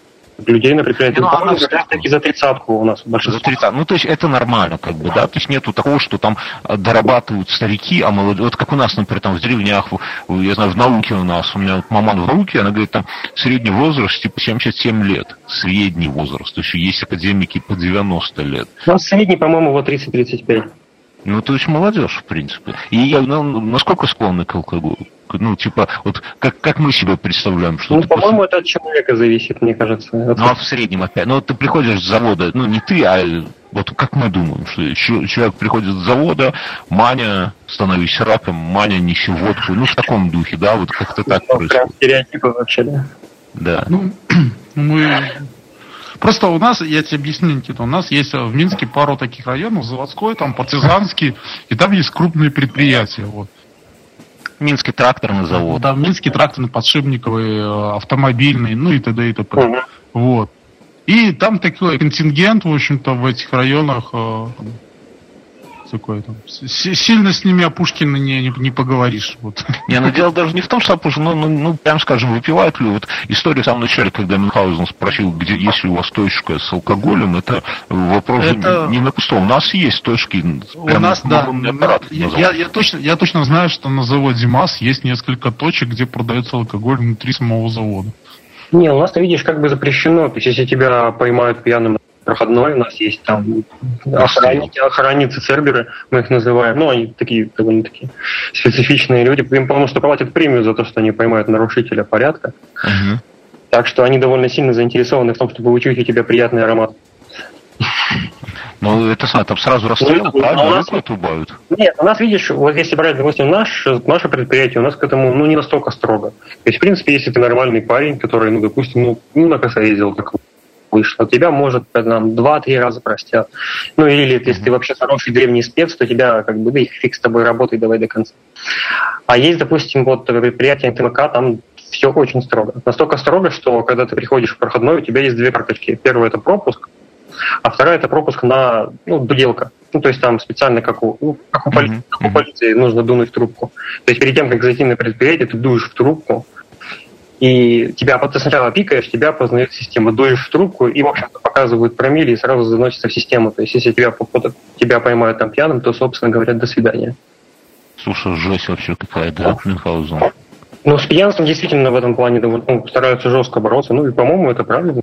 людей на предприятии. Ну, она как таки за тридцатку у нас большинство. За 30. Ну, то есть это нормально, как бы, да, то есть нету такого, что там э, дорабатывают старики, а молодые, вот как у нас, например, там в деревнях, я знаю, в науке у нас, у меня вот маман в науке, она говорит, там средний возраст типа 77 лет, средний возраст, то есть есть академики по 90 лет. У нас средний, по-моему, вот 30-35. Ну, то есть молодежь, в принципе. И ну, насколько склонны к алкоголю? Ну, типа, вот как, как мы себе представляем, что Ну, по-моему, после... это от человека зависит, мне кажется. Ну, а в среднем опять. Ну, вот ты приходишь с завода, ну, не ты, а вот как мы думаем, что человек приходит с завода, Маня, становись раком, Маня, неси водку. Ну, в таком духе, да, вот как-то так ну, происходит. Прям стереотипы вообще, да. Да. Ну, *clears throat* мы Просто у нас, я тебе объясню, Никита, у нас есть в Минске пару таких районов, заводской, там партизанский, и там есть крупные предприятия. Вот. Минский тракторный завод. Да, Минский тракторный, подшипниковый, э, автомобильный, ну и т.д. и т.п. Угу. Вот. И там такой контингент, в общем-то, в этих районах э, такое там. Сильно с ними о Пушкине не, не, не поговоришь. Вот. Не, ну дело даже не в том, что Пушкин, ну, ну, ну, прям скажем, выпивают ли. Вот история в самом начале, когда Мюнхгаузен спросил, где есть ли у вас точка с алкоголем, это вопрос это... не на пустом. У нас есть точки. У нас, да. Аппарат, я, я, я, точно, я точно знаю, что на заводе МАЗ есть несколько точек, где продается алкоголь внутри самого завода. Не, у нас, ты видишь, как бы запрещено. То есть, если тебя поймают пьяным проходной, у нас есть там охранники, охранницы Церберы, мы их называем. Ну, они такие довольно-таки специфичные люди. Им, потому что платят премию за то, что они поймают нарушителя порядка. Угу. Так что они довольно сильно заинтересованы в том, чтобы учуять у тебя приятный аромат. Ну, это там сразу расстрел, ну, правильно? У нас... отрубают. Нет, у нас, видишь, вот если брать, допустим, наш, наше предприятие, у нас к этому, ну, не настолько строго. То есть, в принципе, если ты нормальный парень, который, ну, допустим, ну, ну на коса ездил, как вышло. Тебя, может, нам два-три раза простят. Ну, или если ты вообще хороший древний спец, то тебя, как бы, да и фиг с тобой работай, давай до конца. А есть, допустим, вот предприятие НТМК, там все очень строго. Настолько строго, что когда ты приходишь в проходной, у тебя есть две карточки. Первая – это пропуск, а вторая – это пропуск на ну, дуделка. Ну, то есть там специально, как у, ну, как у, полиции, как у полиции, нужно дунуть в трубку. То есть перед тем, как зайти на предприятие, ты дуешь в трубку, и тебя ты сначала пикаешь, тебя познает система, дуешь в трубку и, в общем-то, показывают промили и сразу заносится в систему. То есть, если тебя, тебя поймают там пьяным, то, собственно говоря, до свидания. Слушай, жесть вообще какая, да, Мюнхгаузен? Ну, с пьянством действительно в этом плане ну, стараются жестко бороться. Ну, и, по-моему, это правильно.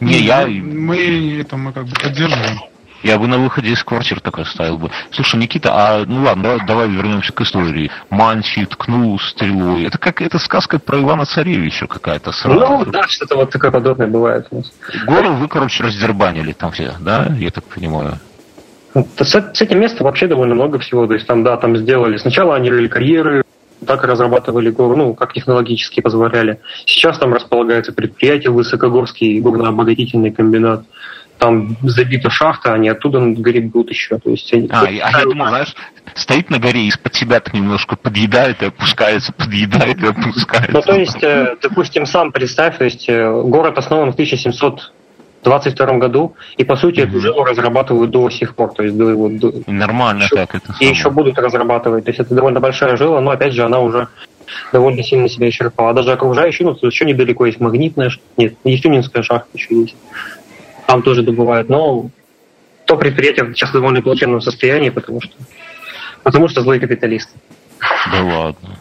Не, я... Мы это мы как бы поддерживаем. Я бы на выходе из квартир так оставил бы. Слушай, Никита, а ну ладно, давай, давай вернемся к истории. Манси ткнул стрелой. Это как это сказка про Ивана Царевича какая-то сразу. Ну да, что-то вот такое подобное бывает у нас. Гору вы, короче, раздербанили там все, да, я так понимаю. С, с этим местом вообще довольно много всего. То есть там, да, там сделали. Сначала они рыли карьеры, так и разрабатывали гору, ну, как технологически позволяли. Сейчас там располагается предприятие Высокогорский горно-обогатительный комбинат там забита шахта, они оттуда на горе будут еще. То есть, они... а, а я думаю, знаешь, стоит на горе и из-под себя так немножко подъедает и опускается, подъедает и опускается. Ну, то есть, э, допустим, сам представь, то есть э, город основан в 1722 году, и по сути mm-hmm. эту жилу разрабатывают до сих пор, то есть до его... До... Нормально еще, так это. И самое. еще будут разрабатывать, то есть это довольно большая жила, но опять же она уже довольно сильно себя исчерпала. А даже окружающие, ну, еще недалеко есть магнитная, нет, Ефиминская шахта еще есть там тоже добывают, но то предприятие сейчас в довольно плачевном состоянии, потому что, потому что злые капиталисты. Да ладно.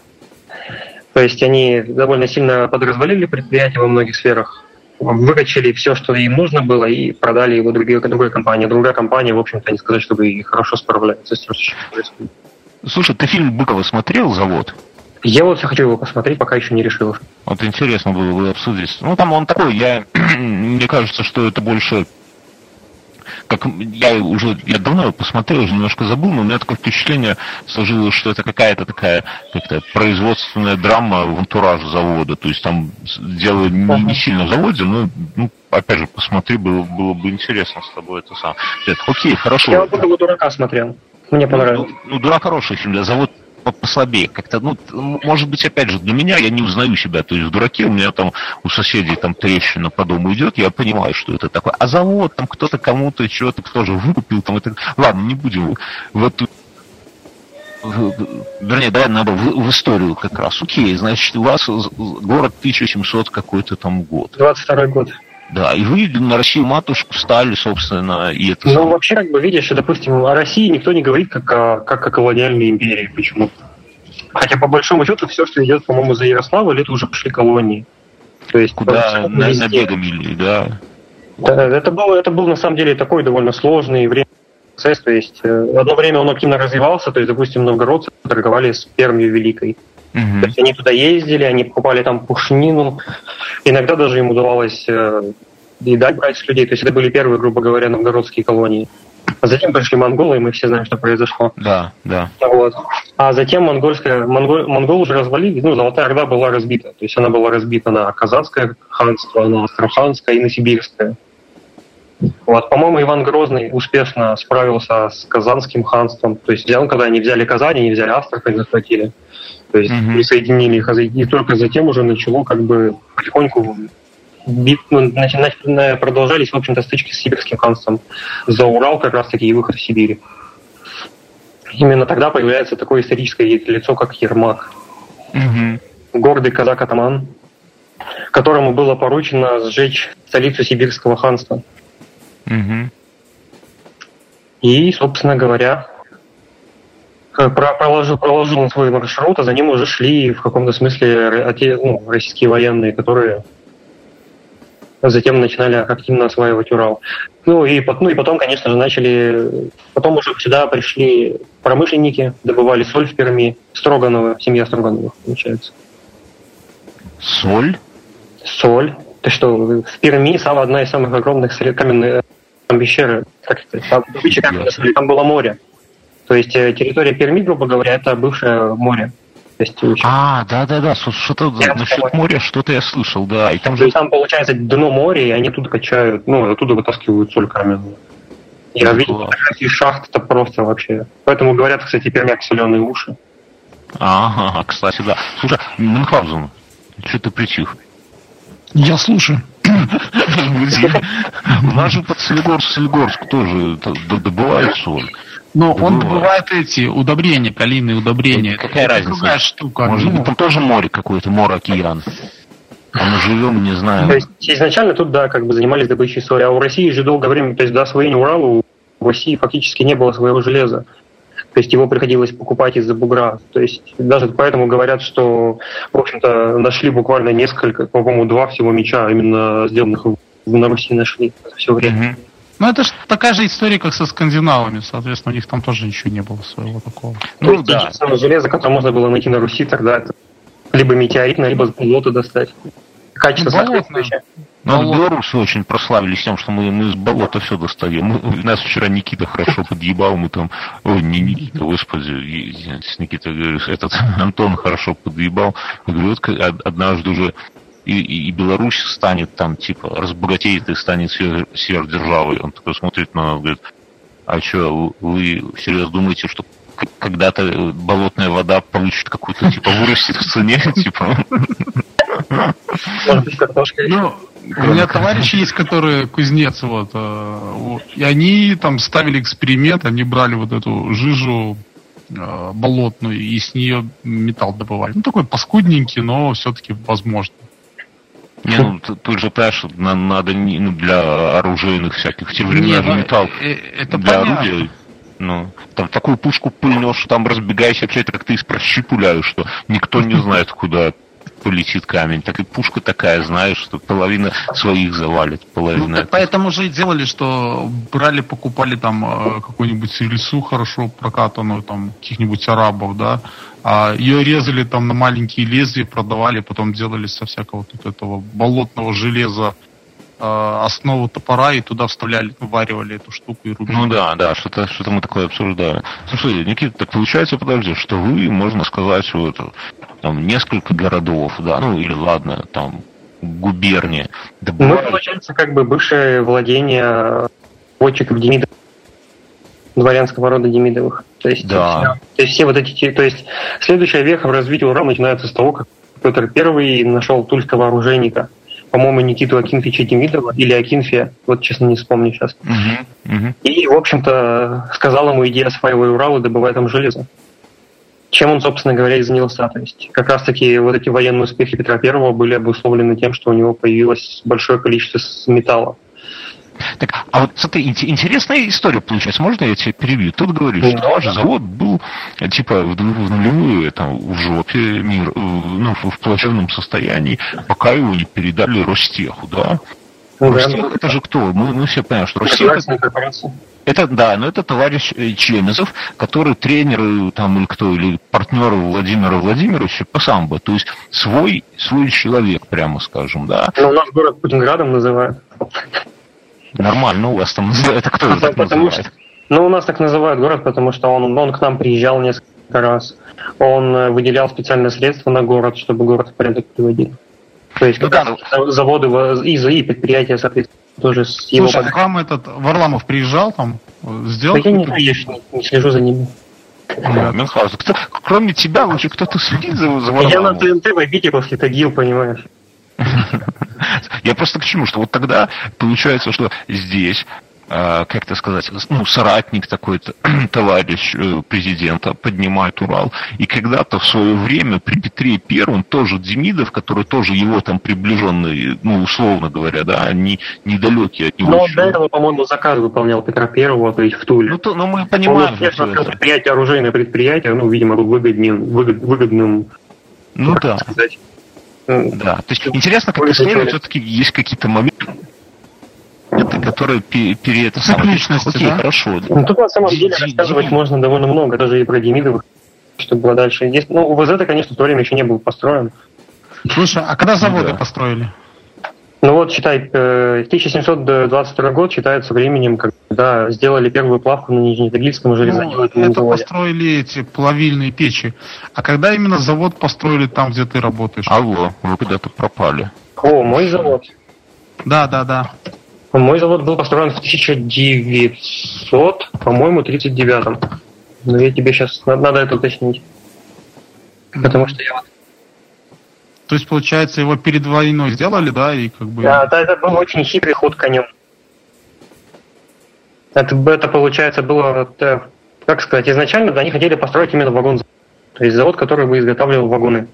То есть они довольно сильно подразвалили предприятие во многих сферах, выкачали все, что им нужно было, и продали его другой, другой компании. Другая компания, в общем-то, не сказать, чтобы и хорошо справляется с тем, что происходит. Слушай, ты фильм Быкова смотрел «Завод»? Я вот хочу его посмотреть, пока еще не решил. Вот интересно было бы обсудить. Ну, там он такой, я, *clears throat* мне кажется, что это больше как я уже я давно его посмотрел, уже немножко забыл, но у меня такое впечатление сложилось, что это какая-то такая как-то производственная драма в антураже завода. То есть там дело не, не сильно в заводе, но ну, опять же, посмотри, было, было бы интересно с тобой это сам. Окей, хорошо. Я вот этого дурака смотрел. Мне понравилось. Ну, ну, дурак хороший фильм, да, завод послабее как-то. Ну, может быть, опять же, для меня я не узнаю себя. То есть в дураке у меня там у соседей там трещина по дому идет, я понимаю, что это такое. А завод, там кто-то кому-то что-то, кто же выкупил там это. Ладно, не будем в эту вернее, да, надо в, в историю как раз. Окей, значит, у вас город 1700 какой-то там год. 22 год. Да, и вы на Россию матушку стали, собственно, и это... Ну, вообще, как бы, видишь, допустим, о России никто не говорит как о, как о колониальной империи почему Хотя, по большому счету, все, что идет, по-моему, за Ярославль, это уже пошли колонии. То есть, Куда на, набегами, да. да. Это был, это был, на самом деле, такой довольно сложный время процесс. То есть, э, одно время он активно развивался. То есть, допустим, новгородцы торговали с Пермью Великой. Угу. То есть они туда ездили, они покупали там пушнину. Иногда даже им удавалось э, дать брать с людей. То есть это были первые, грубо говоря, новгородские колонии. А затем пришли монголы, и мы все знаем, что произошло. Да, да. Вот. А затем монгольская, монгол, монгол уже развалили, ну, Золотая Орда была разбита. То есть она была разбита на Казанское ханство, на Астраханское и на Сибирское. Вот, по-моему, Иван Грозный успешно справился с Казанским ханством. То есть, взял, когда они взяли Казань, они взяли Астрахань, захватили. То есть угу. присоединили их, и только затем уже начало как бы потихоньку бит, ну, продолжались, в общем-то, стычки с сибирским ханством за Урал, как раз-таки и выход в Сибирь. Именно тогда появляется такое историческое лицо, как Ермак. Угу. Гордый казак-атаман, которому было поручено сжечь столицу сибирского ханства. Угу. И, собственно говоря, проложил, проложил свой маршрут, а за ним уже шли в каком-то смысле ну, российские военные, которые затем начинали активно осваивать Урал. Ну и, ну и потом, конечно же, начали... Потом уже сюда пришли промышленники, добывали соль в Перми. Строгановы, семья Строгановых, получается. Соль? Соль. Ты что, в Перми самая одна из самых огромных каменных там пещеры, как это, там, там было море. То есть э, территория Перми, грубо говоря, это бывшее море. То есть, а, да, да, да, что-то насчет моря что-то я слышал, да. И там же там получается дно моря, и они тут качают, ну, оттуда вытаскивают соль каменную. Я ну, видел фотографии шахт, это просто вообще. Поэтому говорят, кстати, пермяк соленые уши. Ага, кстати, да. Слушай, Мюнхгаузен, что ты притих? Я слушаю. У нас же под Солигорск, Солигорск тоже добывают соль. Но он добывает эти удобрения, калийные удобрения. Какая разница? Другая штука. Может быть, там тоже море какое-то, море-океан. А мы живем, не знаю. То есть изначально тут, да, как бы занимались добычей соли, а у России же долгое время, то есть до освоения Урала у России фактически не было своего железа. То есть его приходилось покупать из-за бугра. То есть даже поэтому говорят, что, в общем-то, нашли буквально несколько, по-моему, два всего меча, именно сделанных на Руси нашли за все время. Угу. Ну, это же такая же история, как со скандинавами. Соответственно, у них там тоже ничего не было своего такого. Ну, ну да. Самое железо, которое можно было найти на Руси тогда, это либо метеоритное, либо болото достать. Качество ну, соответствующее. Ну, Болот... белорусы очень прославились тем, что мы, мы с болота все достаем. Мы, нас вчера Никита хорошо подъебал, мы там... Ой, не Никита, господи, Никита, этот Антон хорошо подъебал. Я говорю, вот однажды уже и, и, и Беларусь станет там, типа, разбогатеет и станет сверхдержавой. Он такой смотрит на нас, говорит, а что, вы всерьез думаете, что когда-то болотная вода получит какую-то, типа, вырастет в цене, *laughs* типа... Ну, у меня товарищи есть, которые кузнец, вот, э, и они там ставили эксперимент, они брали вот эту жижу э, болотную и с нее металл добывали. Ну, такой паскудненький, но все-таки возможно. Не, ну тут же, понимаешь, надо не, ну, для оружейных всяких, в те времена же ну, металл э, это для понятно. орудия. Ну, там такую пушку пыльнешь, там разбегайся, вообще как ты из прощи пуляешь, что никто не *laughs* знает, куда полетит камень, так и пушка такая, знаешь, что половина своих завалит, половина... Ну, поэтому же и делали, что брали, покупали там э, какую-нибудь лесу хорошо прокатанную, там, каких-нибудь арабов, да, а ее резали там на маленькие лезвия, продавали, потом делали со всякого вот этого болотного железа основу топора и туда вставляли, варивали эту штуку и рубили. Ну да, да, что-то что мы такое обсуждали. Слушай, Никита, так получается, подожди, что вы, можно сказать, вот там несколько городов, да, ну или ладно, там губернии. Добывали... Ну, получается, как бы бывшее владение вотчиков Демидов, дворянского рода Демидовых. То есть, да. все, то есть все вот эти, то есть следующая веха в развитии Ура начинается с того, как Петр Первый нашел тульского оружейника, по-моему, Никиту Акинфича Демидова или Акинфия, вот честно не вспомню сейчас. Угу, угу. И, в общем-то, сказал ему, иди осваивай Урал и добывай там железо чем он, собственно говоря, и занялся. То есть как раз-таки вот эти военные успехи Петра Первого были обусловлены тем, что у него появилось большое количество металла. Так, а вот смотри, интересная история получается. Можно я тебе перебью? Тут говоришь, что ваш завод был типа в, в нулевую там, в жопе мир, ну, в плачевном состоянии, пока его не передали Ростеху, да? Ну, Ростех да, это же кто? Мы, мы все понимаем, что Ростех это, это да, но это товарищ э, Чемезов, который тренер э, там или кто, или партнер Владимира Владимировича по самбо. То есть свой, свой человек, прямо скажем, да. Но ну, у нас город Путинградом называют. Нормально, у вас там *laughs* это кто это так называет? Что, ну, у нас так называют город, потому что он, он к нам приезжал несколько раз. Он э, выделял специальные средства на город, чтобы город в порядок приводить. То есть ну, да, ну... заводы и, и предприятия, соответственно, тоже с его... Слушай, а к вам этот Варламов приезжал там, сделал? Да я не, конечно, не слежу за ними. Да. Мюнхгаузен, кто, кроме тебя уже кто-то *laughs* следит за, за Я на ТНТ в Витебовске тагил, понимаешь. *laughs* Я просто к чему, что вот тогда получается, что здесь а, как это сказать, ну, соратник такой-то, *clears throat* товарищ э, президента поднимает Урал. И когда-то в свое время при Петре Первом тоже Демидов, который тоже его там приближенный, ну, условно говоря, да, не, недалекий от него. Но еще. до этого, по-моему, заказ выполнял Петра Первого, то есть в Туле. Ну, то, но мы понимаем. Он, конечно, предприятие, оружейное предприятие, ну, видимо, выгодным, выгод, выгодным ну да. Сказать. Да. То есть интересно, как история все-таки есть какие-то моменты, это, которые перед это самое. Окей, да? хорошо. Ну, тут на самом деле рассказывать можно довольно много, даже и про Демидовых, что было дальше. Есть, ну, УВЗ-то, конечно, в то время еще не был построен. Слушай, а когда заводы да. построили? Ну вот, считай, 1722 э, год считается временем, когда сделали первую плавку на Нижнетагильском железоделе. Ну, это построили эти плавильные печи. А когда именно завод построили там, где ты работаешь? Алло, вы куда-то пропали. О, мой завод. Да, да, да. Мой завод был построен в 1900, по-моему, 39-м. Но я тебе сейчас надо это уточнить. Потому что я вот то есть, получается, его перед войной сделали, да, и как бы... Да, да это был очень хитрый ход конем. Это, это получается, было, это, как сказать, изначально да, они хотели построить именно вагон. То есть завод, который бы изготавливал вагоны.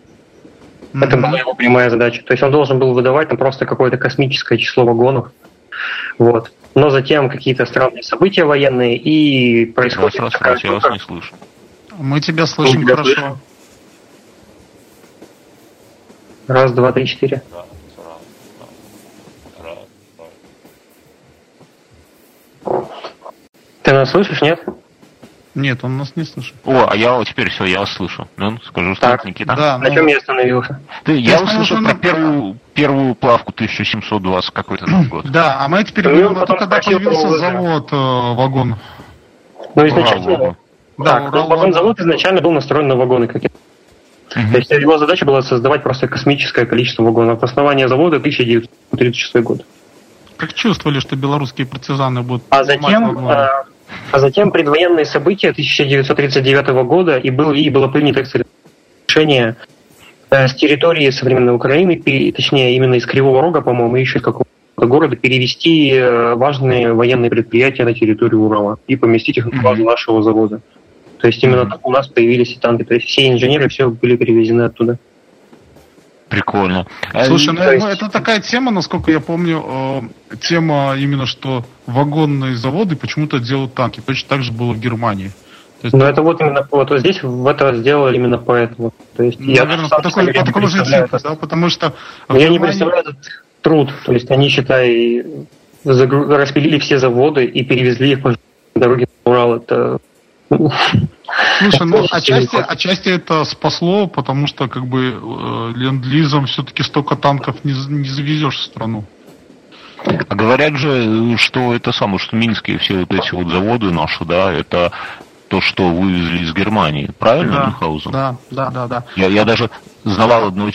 Mm-hmm. Это была его прямая задача. То есть он должен был выдавать там просто какое-то космическое число вагонов. Вот. Но затем какие-то странные события военные и происходит... Я вас не слышу. Мы тебя слышим тебя хорошо. Слышу. Раз, два, три, четыре. Ты нас слышишь, нет? Нет, он нас не слышит. О, а я теперь все, я вас слышу. Ну, скажу, что так. Никита. Да, но... На чем ну. я остановился? Ты, я, я услышал про на... первую, первую плавку 1720 какой-то год. Да, а мы теперь ну, говорим, а когда появился завод э, вагон. Ну, изначально. Ура, да, вагон. завод изначально был настроен на вагоны, как я Мгм. То есть его задача была создавать просто космическое количество вагонов. Основание завода 1936 год. Как чувствовали, что белорусские партизаны будут А затем, э, а затем предвоенные события 1939 года и, был, и было принято решение э, с территории современной Украины, точнее именно из Кривого Рога, по-моему, еще из какого-то города, перевести э, важные военные предприятия на территорию Урала и поместить их на базу Мгм. нашего завода. То есть именно Мгм. так у нас появились и танки. То есть все инженеры все были перевезены оттуда. Прикольно. А, Слушай, ну, есть- ну, это такая тема, насколько я помню, э, тема именно, что вагонные заводы почему-то делают танки. Точно так же было в Германии. То есть, Но это вот именно вот, вот здесь в это сделали имно поэтому. То есть ну, я наверное, по, такой, по такому же типу, это. да, потому что Но я не Германии- представляю этот труд. То есть они, считай, загру- распилили все заводы и перевезли их по дороге на Урал. Это Слушай, ну отчасти, отчасти это спасло, потому что как бы э, ленд-лизом все-таки столько танков не, не завезешь в страну. А говорят же, что это самое, что минские все вот эти вот заводы наши, да, это то, что вывезли из Германии. Правильно, Да, Мюнхгаузен? да, да, да, да. Я, я даже знавал одного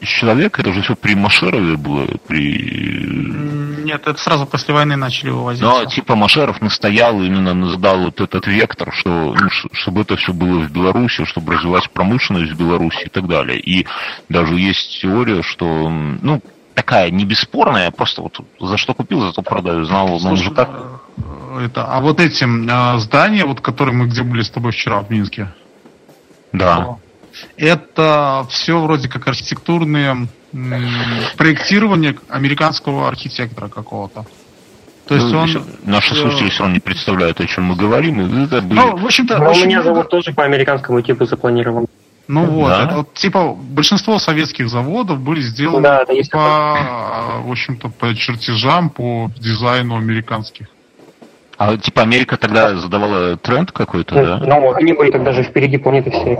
человека, это же все при Машерове было, при... Нет, это сразу после войны начали вывозить. Но типа Машеров настоял, именно задал вот этот вектор, что ну, чтобы это все было в Беларуси, чтобы развивать промышленность в Беларуси и так далее. И даже есть теория, что, ну, такая не бесспорная, просто вот за что купил, зато продаю. Знал, но он же так... э, это, а вот эти э, здания, вот которые мы где были с тобой вчера в Минске, Да. Это все вроде как архитектурные м, проектирование американского архитектора какого-то. То есть Ну, он... Наши слушатели все равно не представляют, о чем мы говорим. и Это были... Ну, в общем-то, Но у очень меня много- завод тоже по американскому типу запланирован. Ну вот, Да? это вот, типа большинство советских заводов были сделаны Да, это есть по, в общем-то, по чертежам, по дизайну американских. А типа Америка тогда задавала тренд какой-то, да? Ну, они были тогда же впереди планеты всей.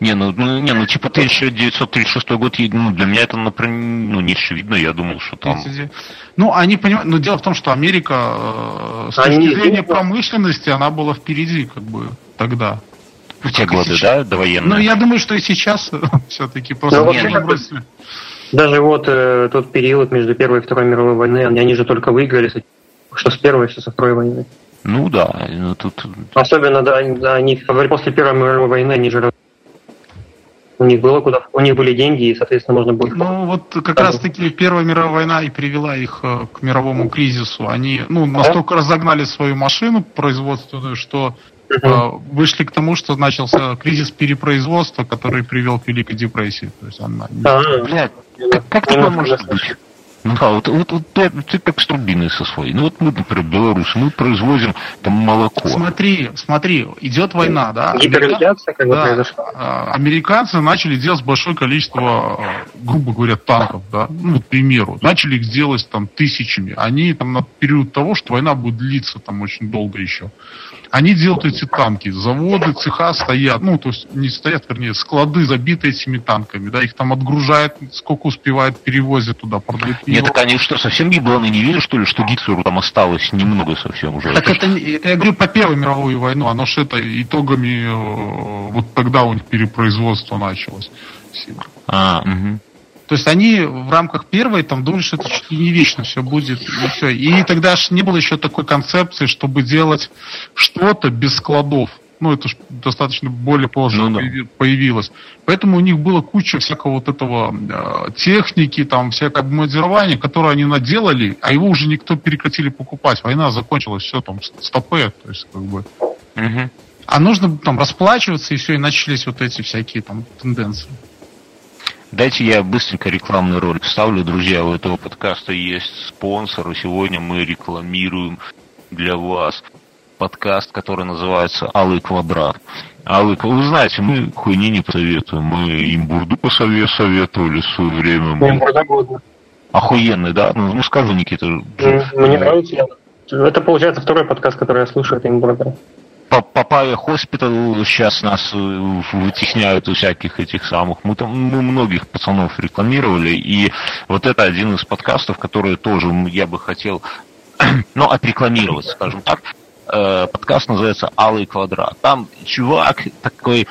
Не, ну, ну, не, ну типа 1936 год, ну, для меня это, например, ну, не очевидно, я думал, что там... Ну, они понимают, но дело в том, что Америка э, с Они- точки зрения промышленности, она была впереди, как бы, тогда. В те годы, сейчас. да, довоенные? Ну, я думаю, что и сейчас *laughs* все-таки просто Ну, не вообще, как. Даже вот э, тот период между Первой и Второй мировой войной, они, они же только выиграли, что с Первой, что со Второй войны. Ну да, ну тут... Особенно, да, они, да, они после Первой мировой войны, они же у них было куда, у них были деньги, и, соответственно, можно было. Ну, вот как раз-таки Первая мировая война и привела их э, к мировому кризису. Они, ну, настолько разогнали свою машину производственную, что э, вышли к тому, что начался кризис перепроизводства, который привел к Великой депрессии. То есть она... А, Блядь, как, как такое может быть? Ну да, вот, вот, вот ты, ты как с турбиной со своей. Ну вот мы, например, белорусы, мы производим там молоко. Смотри, смотри, идет война, да? Гиперинфляция как бы Да, произошла. а, американцы начали делать большое количество, а, грубо говоря, танков, да, ну, к примеру. Начали их делать там тысячами. Они там на период того, что война будет длиться там очень долго еще. Они делают эти танки. Заводы, цеха стоят, ну, то есть не стоят, вернее, склады забиты этими танками, да, их там отгружают, сколько успевают, перевозят туда, продают Нет, пиво. так они что, совсем ебланы не верят, что ли, что Гитлеру там осталось немного совсем уже? Так Это это, я говорю по Первой мировой войну, оно ж это итогами, э, вот тогда у них перепроизводство началось. А, мгм. То есть они в рамках первой там думали, что это чуть ли не вечно все будет, и все. И тогда ж не было еще такой концепции, чтобы делать что-то без складов. Ну, это ж достаточно более позже Ну да. появи- появилось. Поэтому у них было куча всякого вот этого э, техники, там, всякое обмундирование, которое они наделали, а его уже никто прекратили покупать. Война закончилась, все там, стопе, то есть, как бы. Мгм. А нужно там расплачиваться, и все, и начались вот эти всякие там тенденции. Дайте я быстренько рекламный ролик вставлю. Друзья, у этого подкаста есть спонсор, и сегодня мы рекламируем для вас подкаст, который называется «Алый квадрат». Алый, кв- вы знаете, мы хуйни не посоветуем. Мы им бурду посове- советовали в свое время. Мы... годно. Охуенный, да? Ну, ну скажи, Никита. Мне нравится. Это, получается, второй подкаст, который я слушаю от Имбродера. Папая Хоспитал сейчас нас э, вытесняют у всяких этих самых. Мы там мы многих пацанов рекламировали, и вот это один из подкастов, которые тоже я бы хотел, *clears throat* ну, отрекламировать, скажем так. Э, подкаст называется «Алый квадрат». Там чувак такой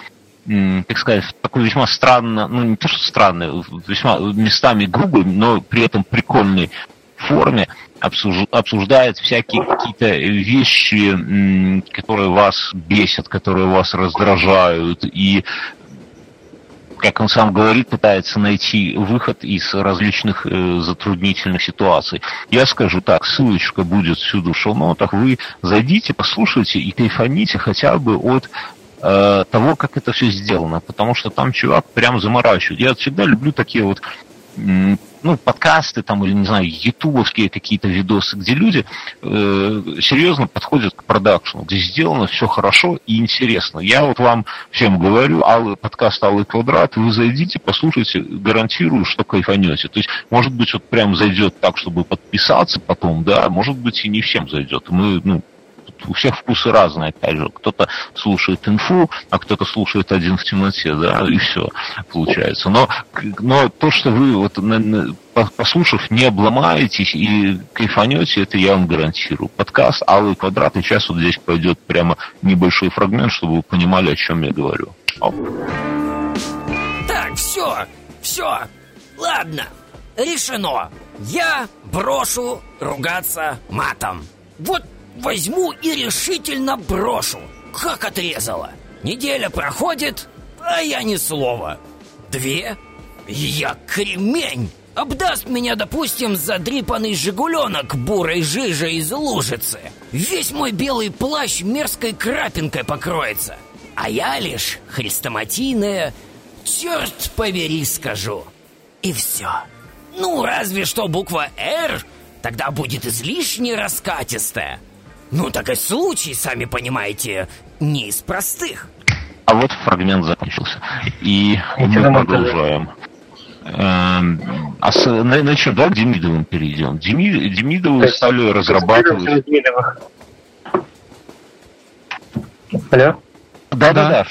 как сказать, такой весьма странно, ну не то что странный, весьма местами грубый, но при этом прикольной форме обсуждает всякие какие-то вещи, которые вас бесят, которые вас раздражают, и как он сам говорит, пытается найти выход из различных э, затруднительных ситуаций. Я скажу так, ссылочка будет всюду в шоу-нотах, вы зайдите, послушайте и кайфаните хотя бы от э, того, как это все сделано, потому что там чувак прям заморачивает. Я всегда люблю такие вот ну, подкасты там, или, не знаю, ютубовские какие-то видосы, где люди э, серьезно подходят к продакшну, где сделано все хорошо и интересно. Я вот вам всем говорю, Аллы, подкаст Аллы Квадрат, вы зайдите, послушайте, гарантирую, что кайфанете. То есть, может быть, вот прям зайдет так, чтобы подписаться потом, да, может быть, и не всем зайдет. Мы, ну, у всех вкусы разные, опять же. Кто-то слушает инфу, а кто-то слушает один в темноте, да, и все получается. Но, но то, что вы вот послушав, не обломаетесь и кайфанете, это я вам гарантирую. Подкаст «Алый квадрат», и сейчас вот здесь пойдет прямо небольшой фрагмент, чтобы вы понимали, о чем я говорю. Оп. Так, все, все, ладно, решено. Я брошу ругаться матом. Вот возьму и решительно брошу. Как отрезало. Неделя проходит, а я ни слова. Две, я кремень. Обдаст меня, допустим, задрипанный жигуленок бурой жижей из лужицы. Весь мой белый плащ мерзкой крапинкой покроется. А я лишь хрестоматийная, черт побери, скажу. И все. Ну, разве что буква «Р» тогда будет излишне раскатистая. Ну так и случай, сами понимаете, не из простых. А вот фрагмент закончился. И мы продолжаем. Эм, а с, на, на что, да, к Демидовым перейдем? Деми, Демидовы стали разрабатывать... Алло? Да, да, да.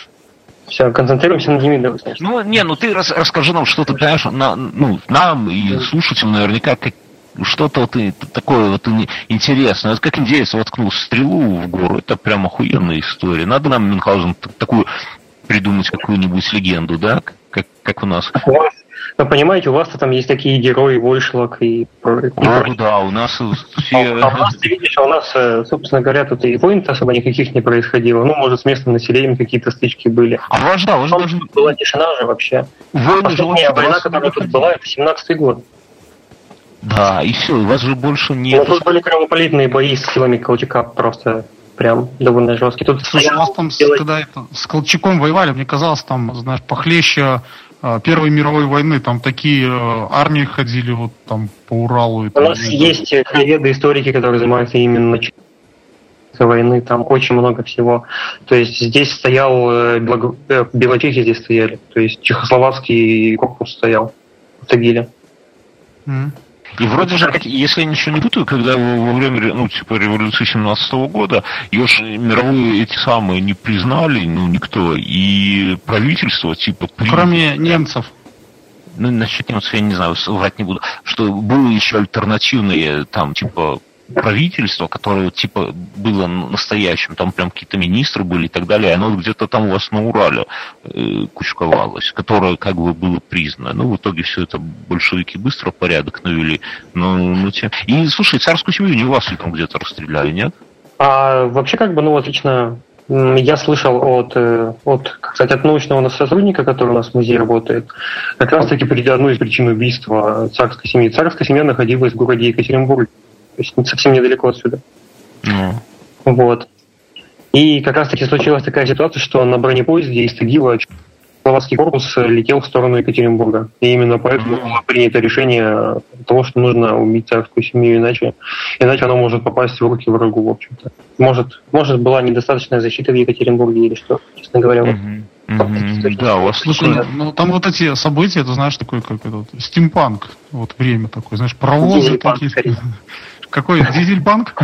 Все, концентрируемся на Демидовых, Ну, не, ну ты рас, расскажи нам, что ты понимаешь, на, ну, нам и слушателям наверняка, как, что-то вот такое вот интересное. Вот как индеец воткнул стрелу в гору, это прям охуенная история. Надо нам, Мюнхгаузен, такую придумать какую-нибудь легенду, да, как, как у нас. Ну, понимаете, у вас-то там есть такие герои, Вольшлок и... Ну, да, у нас все... А, а у нас, ты видишь, а у нас, собственно говоря, тут и войн особо никаких не происходило. Ну, может, с местным населением какие-то стычки были. А ваш, да, ваш даже... Была тишина же вообще. Войны Последняя война, которая тут была, это 17-й год. Да, и все, у вас же больше нет... Ну, тут были кровопролитные бои с силами Колчака просто прям довольно жесткие. Тут Слушай, у вас там, делать... когда это, с Колчаком воевали, мне казалось, там, знаешь, похлеще э, Первой мировой войны, там такие э, армии ходили вот там по Уралу. И, у нас и, есть краеведы, историки, которые занимаются именно войны, там очень много всего. То есть здесь стоял, э, белочехи здесь стояли, то есть чехословацкий корпус стоял в Тагиле. Mm. И вроде же, если я ничего не путаю, когда во время, ну, типа, революции 17 -го года, ее же мировые эти самые не признали, ну, никто, и правительство, типа... Кроме немцев. Ну, насчет немцев я не знаю, врать не буду, что были еще альтернативные, там, типа, правительство, которое типа было настоящим, там прям какие-то министры были и так далее, оно где-то там у вас на Урале э, кучковалось, которое как бы было признано. Ну, в итоге все это большевики быстро порядок навели. Но, ну, те... И, слушай, царскую семью не вас ли там где-то расстреляли, нет? А вообще как бы, ну, отлично я слышал от, э, от, кстати, от научного сотрудника, который у нас в музее работает, как раз таки одну из причин убийства царской семьи. Царская семья находилась в городе Екатеринбург то есть совсем недалеко отсюда. Mm. Вот. И как раз-таки случилась такая ситуация, что на бронепоезде из Тагила словацкий корпус летел в сторону Екатеринбурга. И именно поэтому было принято решение того, что нужно убить царскую семью, иначе, иначе она может попасть в руки врагу, в общем-то. Может, может была недостаточная защита в Екатеринбурге или что, честно говоря. Mm-hmm. Mm-hmm. Да, у вас слушай, ну там вот эти события, это знаешь, такой как этот стимпанк, вот время такое, знаешь, паровозы какие-то. *laughs* Какой? Дизельпанк?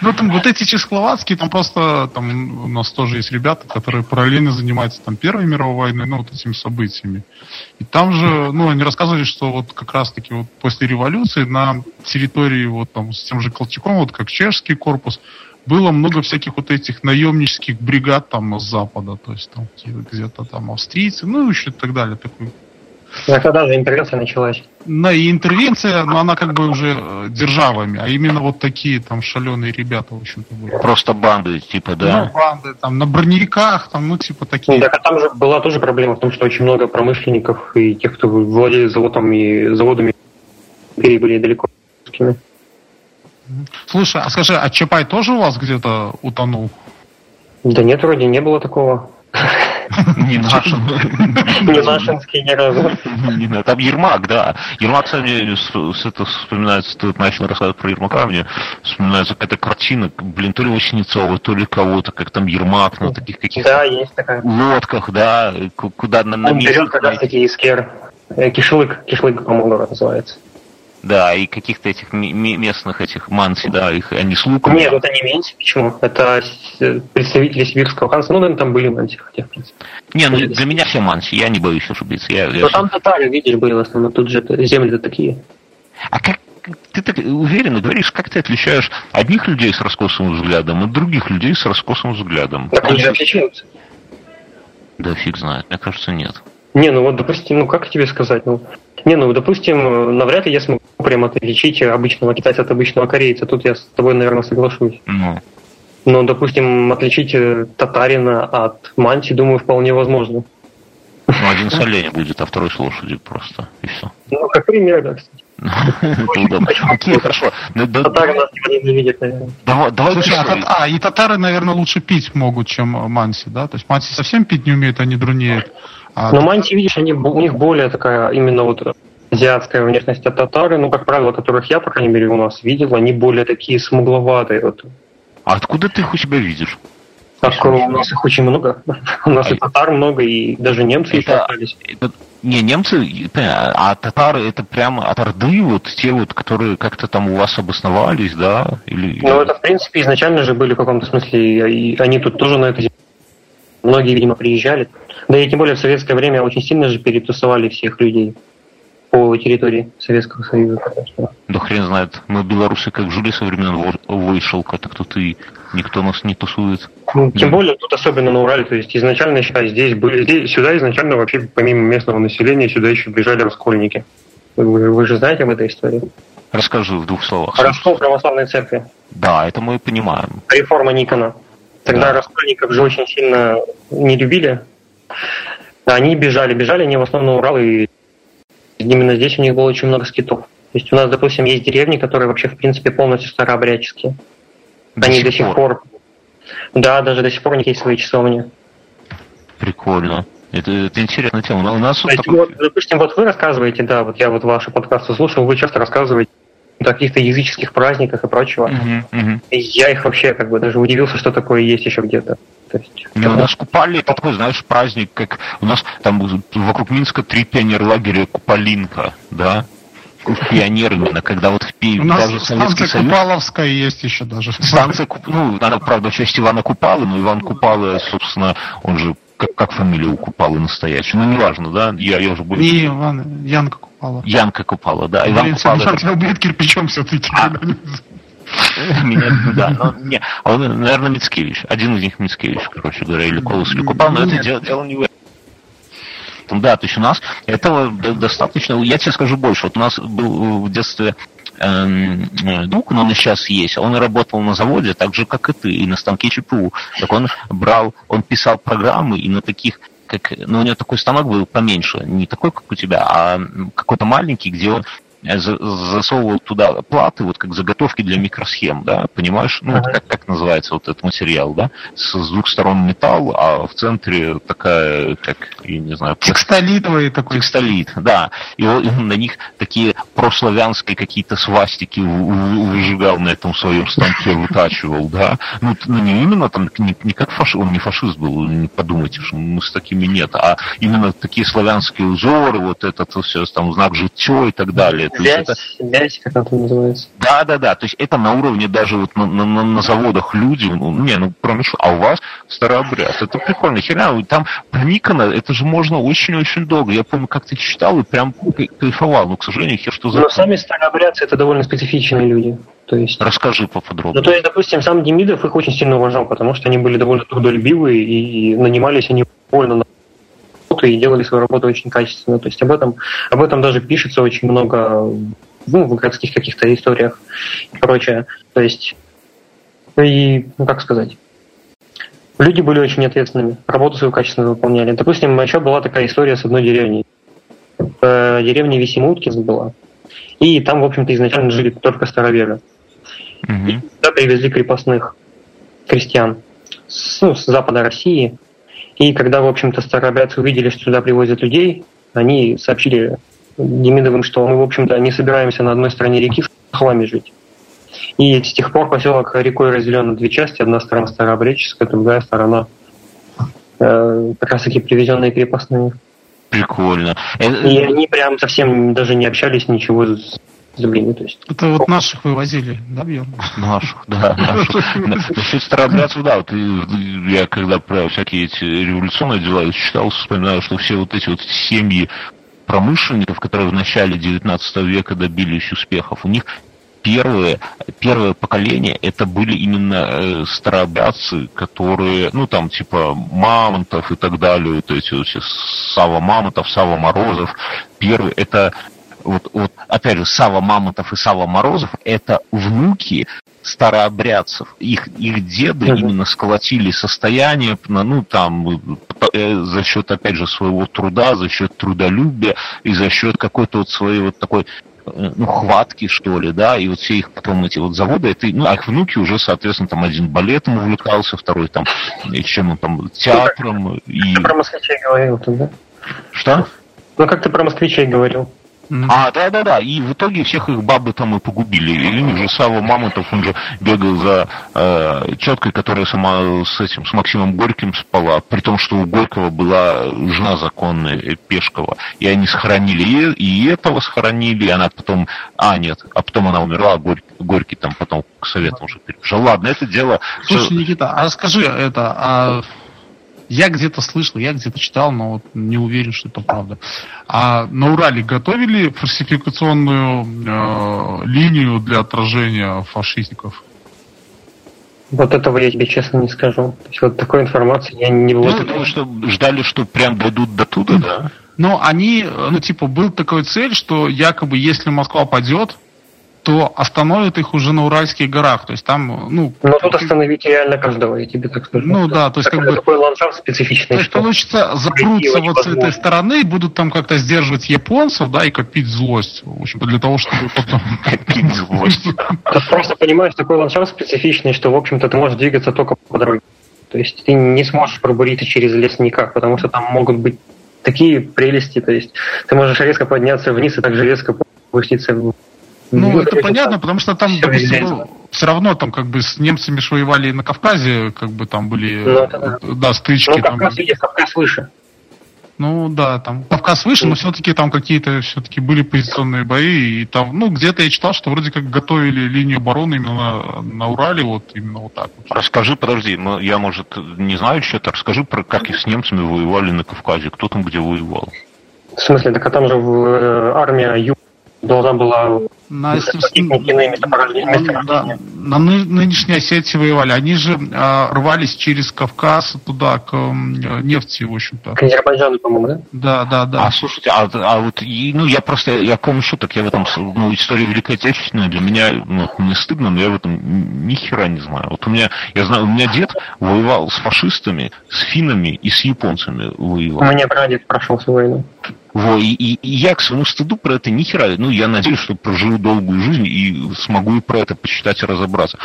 Ну, там вот эти чехословацкие, там просто, там у нас тоже есть ребята, которые параллельно занимаются там Первой мировой войной, ну, вот этими событиями. И там же, ну, они рассказывали, что вот как раз-таки вот после революции на территории вот там с тем же Колчаком, вот как чешский корпус, было много всяких вот этих наемнических бригад там с запада, то есть там где-то там австрийцы, ну, еще и так далее, такой ну, когда же интервенция началась? Ну, и интервенция, но она как бы уже э, державами, а именно вот такие там шаленые ребята, в общем-то, были. Просто банды, типа, да? Ну, банды, там, на броневиках, там, ну, типа, такие. Так, а там же была тоже проблема в том, что очень много промышленников и тех, кто владеет заводом и заводами, были далеко. Слушай, а скажи, а Чапай тоже у вас где-то утонул? Да нет, вроде не было такого. *laughs* Не нашин. *laughs* Не нашинский ни разу. Там Ермак, да. Ермак, кстати, с это вспоминается, ты начал рассказывать про Ермака, мне вспоминается какая-то картина, блин, то ли Васнецова, то ли кого-то, как там Ермак на таких каких-то да, есть такая. лодках, да, куда на, на Он берет как раз таки искер. Э, кишлык, кишлык, по-моему, называется. Да, и каких-то этих местных этих манси, да, их они с луком. Нет, это не менси, почему? Это представители сибирского ханства, ну, наверное, там были манси, хотя, в принципе. Не, ну, для меня все манси, я не боюсь ошибиться. Я, я... Но там татары, видишь, были в основном, тут же земли-то такие. А как ты так уверенно говоришь, как ты отличаешь одних людей с раскосым взглядом от других людей с раскосым взглядом? Так они же отличаются. Да фиг знает, мне кажется, нет. Не, ну вот, допустим, ну как тебе сказать, ну, не, ну, допустим, навряд ли я смогу прямо отличить обычного китайца от обычного корейца. Тут я с тобой, наверное, соглашусь. Ну. Но, допустим, отличить э, татарина от манти, думаю, вполне возможно. Ну, один с оленя будет, а второй с лошадью просто, и все. Ну, как пример, да, кстати. *laughs* Окей, хорошо. Татары нас не ненавидят, наверное. Давай, Слушай, а, а, и татары, наверное, лучше пить могут, чем манси, да? То есть манси совсем пить не умеют, они друнеют. А Но манти, видишь, они, у них более такая именно вот азиатская внешность от татары, ну, как правило, которых я, по крайней мере, у нас видел, они более такие смугловатые. Вот. А откуда ты их у себя видишь? Так, у нас их очень много. *laughs* У нас а и татар много, и даже немцы это, еще остались. Это, не, немцы, а татары это прямо от Орды, вот те вот, которые как-то там у вас обосновались, да? Или, ну, это, в принципе, изначально же были в каком-то смысле, и они тут тоже на этой Многие, видимо, приезжали. Да и тем более в советское время очень сильно же перетусовали всех людей по территории Советского Союза. Да хрен знает. Мы белорусы как жили со времен вышелка, так тут и никто нас не тусует. Ну, тем да. более тут особенно на Урале, то есть изначально считай, здесь были, здесь, сюда изначально вообще помимо местного населения сюда еще бежали раскольники. Вы, вы же знаете об этой истории? Расскажи в двух словах. Раскол православной церкви. Да, это мы понимаем. Реформа Никона. Тогда да. раскольников же очень сильно не любили. Они бежали, бежали они в основном Урал, и именно здесь у них было очень много скитов. То есть у нас, допустим, есть деревни, которые вообще, в принципе, полностью старообрядческие. До они сих до сих пор. Да, даже до сих пор у них есть свои часовни. Прикольно. Это, это интересная тема. У нас вот, такой... вот, допустим, вот вы рассказываете, да, вот я вот ваши подкасты слушал, вы часто рассказываете о каких-то языческих праздниках и прочего. Угу, угу. И я их вообще как бы даже удивился, что такое есть еще где-то. То есть, Не, у нас Купали это такой, знаешь, праздник, как у нас там вокруг Минска три пионер-лагеря Куполинка, да? пионер именно, когда вот в Пи... У нас даже станция Союз... Купаловская есть еще даже. Станция, ну, она, правда, часть Ивана Купалы, но Иван Купалы, собственно, он же как, как фамилия у Купалы настоящая? Ну, неважно, да? Я, я уже буду... Не Иван, Янка Купала. Янка Купала, да. Иван Блин, Купала... Тебя убьет кирпичом все-таки. А, *laughs* меня, да, но не, а он, наверное, Мицкевич. Один из них Мицкевич, короче говоря, или Колос, или Купал, но это дело, дело не в этом. Да, то есть у нас этого достаточно. Я тебе скажу больше. Вот у нас был в детстве эм, друг, но он сейчас есть, он работал на заводе, так же, как и ты, и на станке ЧПУ. Так он брал, он писал программы, и на таких как, ну, у него такой станок был поменьше, не такой, как у тебя, а какой-то маленький, где он засовывал туда платы, вот как заготовки для микросхем, да, понимаешь? Ну, вот как, как называется вот этот материал, да? С, с двух сторон металл, а в центре такая, как, я не знаю... Текстолитовый такой. Текстолит, да. И он, *laughs* на них такие прославянские какие-то свастики выжигал на этом своем станке, вытачивал, да. Ну, ну не именно там, не, не как фашист, он не фашист был, не подумайте, что мы с такими нет, а именно такие славянские узоры, вот этот все, там, знак житье и так далее Связь, это... связь, как там называется. Да, да, да. То есть это на уровне даже вот на, на, на заводах люди, ну, не, ну, кроме шо, а у вас старообряд. Это прикольно. Херня, там проникано, это же можно очень-очень долго. Я помню, как ты читал и прям кайфовал. Но, к сожалению, хер что за... Но сами старообрядцы это довольно специфичные люди. То есть... Расскажи поподробнее. Ну, то есть, допустим, сам Демидов их очень сильно уважал, потому что они были довольно трудолюбивые и нанимались они больно на работу и делали свою работу очень качественно. То есть об этом, об этом даже пишется очень много ну, в городских каких-то историях и прочее. То есть, и, ну, как сказать, люди были очень ответственными, работу свою качественно выполняли. Допустим, еще была такая история с одной деревней. Э, деревня Висимуткинск была. И там, в общем-то, изначально жили только староверы. Угу. И туда привезли крепостных крестьян с, ну, с запада России. И когда, в общем-то, старообрядцы увидели, что сюда привозят людей, они сообщили Демидовым, что мы, в общем-то, не собираемся на одной стороне реки в хламе жить. И с тех пор поселок рекой разделен на две части. Одна сторона старообрядческая, другая сторона э, как раз таки привезенные крепостные. Прикольно. И они прям совсем даже не общались ничего с землями. То есть. Это вот наших вывозили, да, Бьерн? Наших, да. *laughs* Насчет старообрядцев, да, вот я когда про всякие эти революционные дела читал, вспоминаю, что все вот эти вот семьи промышленников, которые в начале 19 века добились успехов, у них первое, первое поколение это были именно э, старообрядцы, которые, ну там типа Мамонтов и так далее, то есть вот Сава Мамонтов, Сава Морозов. Первый это вот, вот опять же Сава Мамонтов и Сава Морозов это внуки старообрядцев. Их, их деды mm-hmm. именно сколотили состояние, ну, там, э, за счет, опять же, своего труда, за счет трудолюбия и за счет какой-то вот своей вот такой Э, ну, хватки, что ли, да, и вот все их потом эти вот заводы, это, ну, а их внуки уже, соответственно, там один балетом увлекался, второй там, чем он там, театром. И... Ты про москвичей говорил тогда? Что? Ну, как ты про москвичей говорил? А, да, да, да. И в итоге всех их бабы там и погубили. И у них же Сава Мамонтов, он же бегал за э, теткой, которая сама с этим, с Максимом Горьким спала, при том, что у Горького была жена законная, э, Пешкова. И они сохранили и, и этого сохранили, и она потом. А, нет, а потом она умерла, а Горький, Горький там потом к советам уже перебежал. Ладно, это дело. Слушай, все... Никита, а скажи это, а я где-то слышал, я где-то читал, но вот не уверен, что это правда. А на Урале готовили фальсификационную э, линию для отражения фашистиков? Вот этого я тебе честно не скажу. То есть вот такой информации я не было. Ну, потому что ждали, что прям дойдут до туда, да? Но они, ну, типа, был такой цель, что якобы если Москва падет, то остановят их уже на Уральских горах. То есть там, ну... Ну, тут остановить реально каждого, я тебе так скажу. Ну, да, то есть как бы... Такой ландшафт специфичный. То есть, получится, запрутся вот с этой стороны, будут там как-то сдерживать японцев, да, и копить злость. В общем-то, для того, чтобы потом... *laughs* Копить злость. *laughs* Ты просто понимаешь, такой ландшафт специфичный, что, в общем-то, ты можешь двигаться только по дороге. То есть ты не сможешь пробуриться через лес никак, потому что там могут быть такие прелести, то есть ты можешь резко подняться вниз и также резко опуститься ну, ну это понятно, потому что там, допустим, все равно там как бы с немцами что воевали на Кавказе, как бы там были, ну, да, да, стычки. Ну, Кавказ, там... Кавказ выше. Ну да, там Кавказ выше, но все-таки там какие-то все-таки были позиционные бои, и там, ну, где-то я читал, что вроде как готовили линию обороны именно на, на Урале, вот именно вот так. Вот. Расскажи, подожди, ну, я, может, не знаю что-то, расскажи про как и с немцами воевали на Кавказе, кто там где воевал. В смысле, так а там же в, э, армия Юг должна была на, да, на нынешней Осетии воевали. Они же а, рвались через Кавказ туда, к а, нефти, в общем-то. К Азербайджану, по-моему, да? Да, да, да. А, слушайте, а, а вот, ну, я просто, я помню шуток, я в этом, ну, история Великой Отечественной для меня, ну, не стыдно, но я в этом ни хера не знаю. Вот у меня, я знаю, у меня дед воевал с фашистами, с финнами и с японцами воевал. У меня прадед прошел свою войну. Во, и, и, и я к своему стыду про это ни хера, ну, я надеюсь, что проживу долгую жизнь и смогу и про это почитать и разобраться.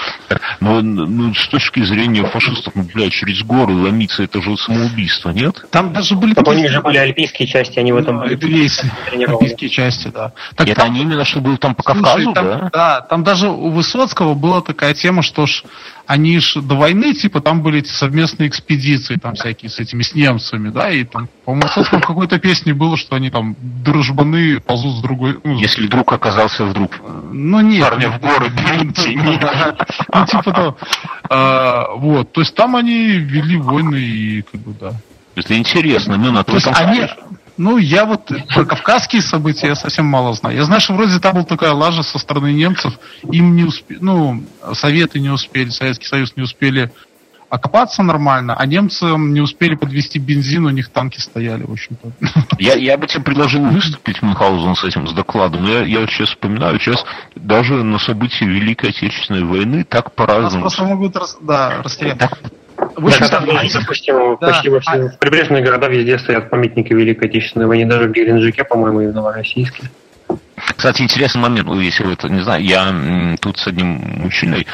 Но ну, с точки зрения фашистов, ну, блядь, через горы ломиться, это же самоубийство, нет? Там даже были... Так у них же были альпийские части, они в этом... Ну, альпийские части, да. Так это там... они именно, что был там по Кавказу, там, да? Да, там даже у Высоцкого была такая тема, что ж они же до войны, типа, там были эти совместные экспедиции, там всякие с этими, с немцами, да, и там, по-моему, в какой-то песне было, что они там дружбаны ползут с другой... Ну, Если друг оказался вдруг ну, нет, парня в горы, Ну, типа того. А, вот, то есть там они вели войны и, как бы, да. Это интересно, ну, на то есть они, ну, я вот про кавказские события я совсем мало знаю. Я знаю, что вроде там была такая лажа со стороны немцев. Им не успели, ну, Советы не успели, Советский Союз не успели окопаться нормально, а немцам не успели подвести бензин, у них танки стояли, в общем-то. Я, я бы тебе предложил выступить, Мюнхгаузен, с этим, с докладом. Я, я вот сейчас вспоминаю, сейчас даже на события Великой Отечественной войны так по-разному. Нас просто могут рас, да, растерять. Так в общем, да, да. почти во всех а... прибрежных городах везде стоят памятники Великой Отечественной войны, даже в Геленджике, по-моему, и в Новороссийске. Кстати, интересный момент, ну, если вы это не знаю, я тут с одним мужчиной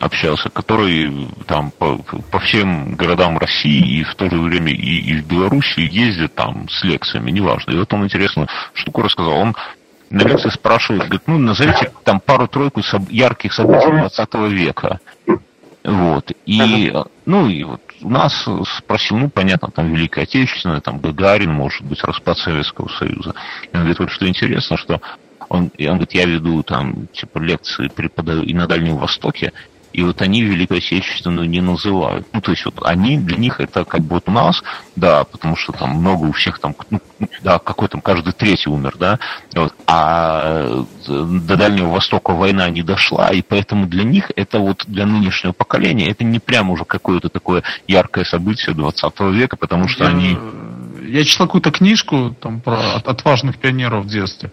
общался, который там по, по всем городам России и в то же время и, и в Беларуси ездит там с лекциями, неважно. И вот он интересную штуку рассказал. Он на лекции спрашивает, говорит, ну, назовите там пару-тройку ярких событий 20 века. Вот. И, ну, и вот у нас спросил, ну, понятно, там Великая Отечественная, там Гагарин, может быть, распад Советского Союза. И он говорит, вот что интересно, что он, и он говорит, я веду там, типа, лекции, преподаю и на Дальнем Востоке, и вот они Великую Отечественную не называют. Ну, то есть вот они, для них это как бы вот у нас, да, потому что там много у всех там, ну, да, какой там каждый третий умер, да, вот, а до Дальнего Востока война не дошла, и поэтому для них это вот для нынешнего поколения это не прямо уже какое-то такое яркое событие 20 века, потому что я, они... Я читал какую-то книжку там про отважных пионеров в детстве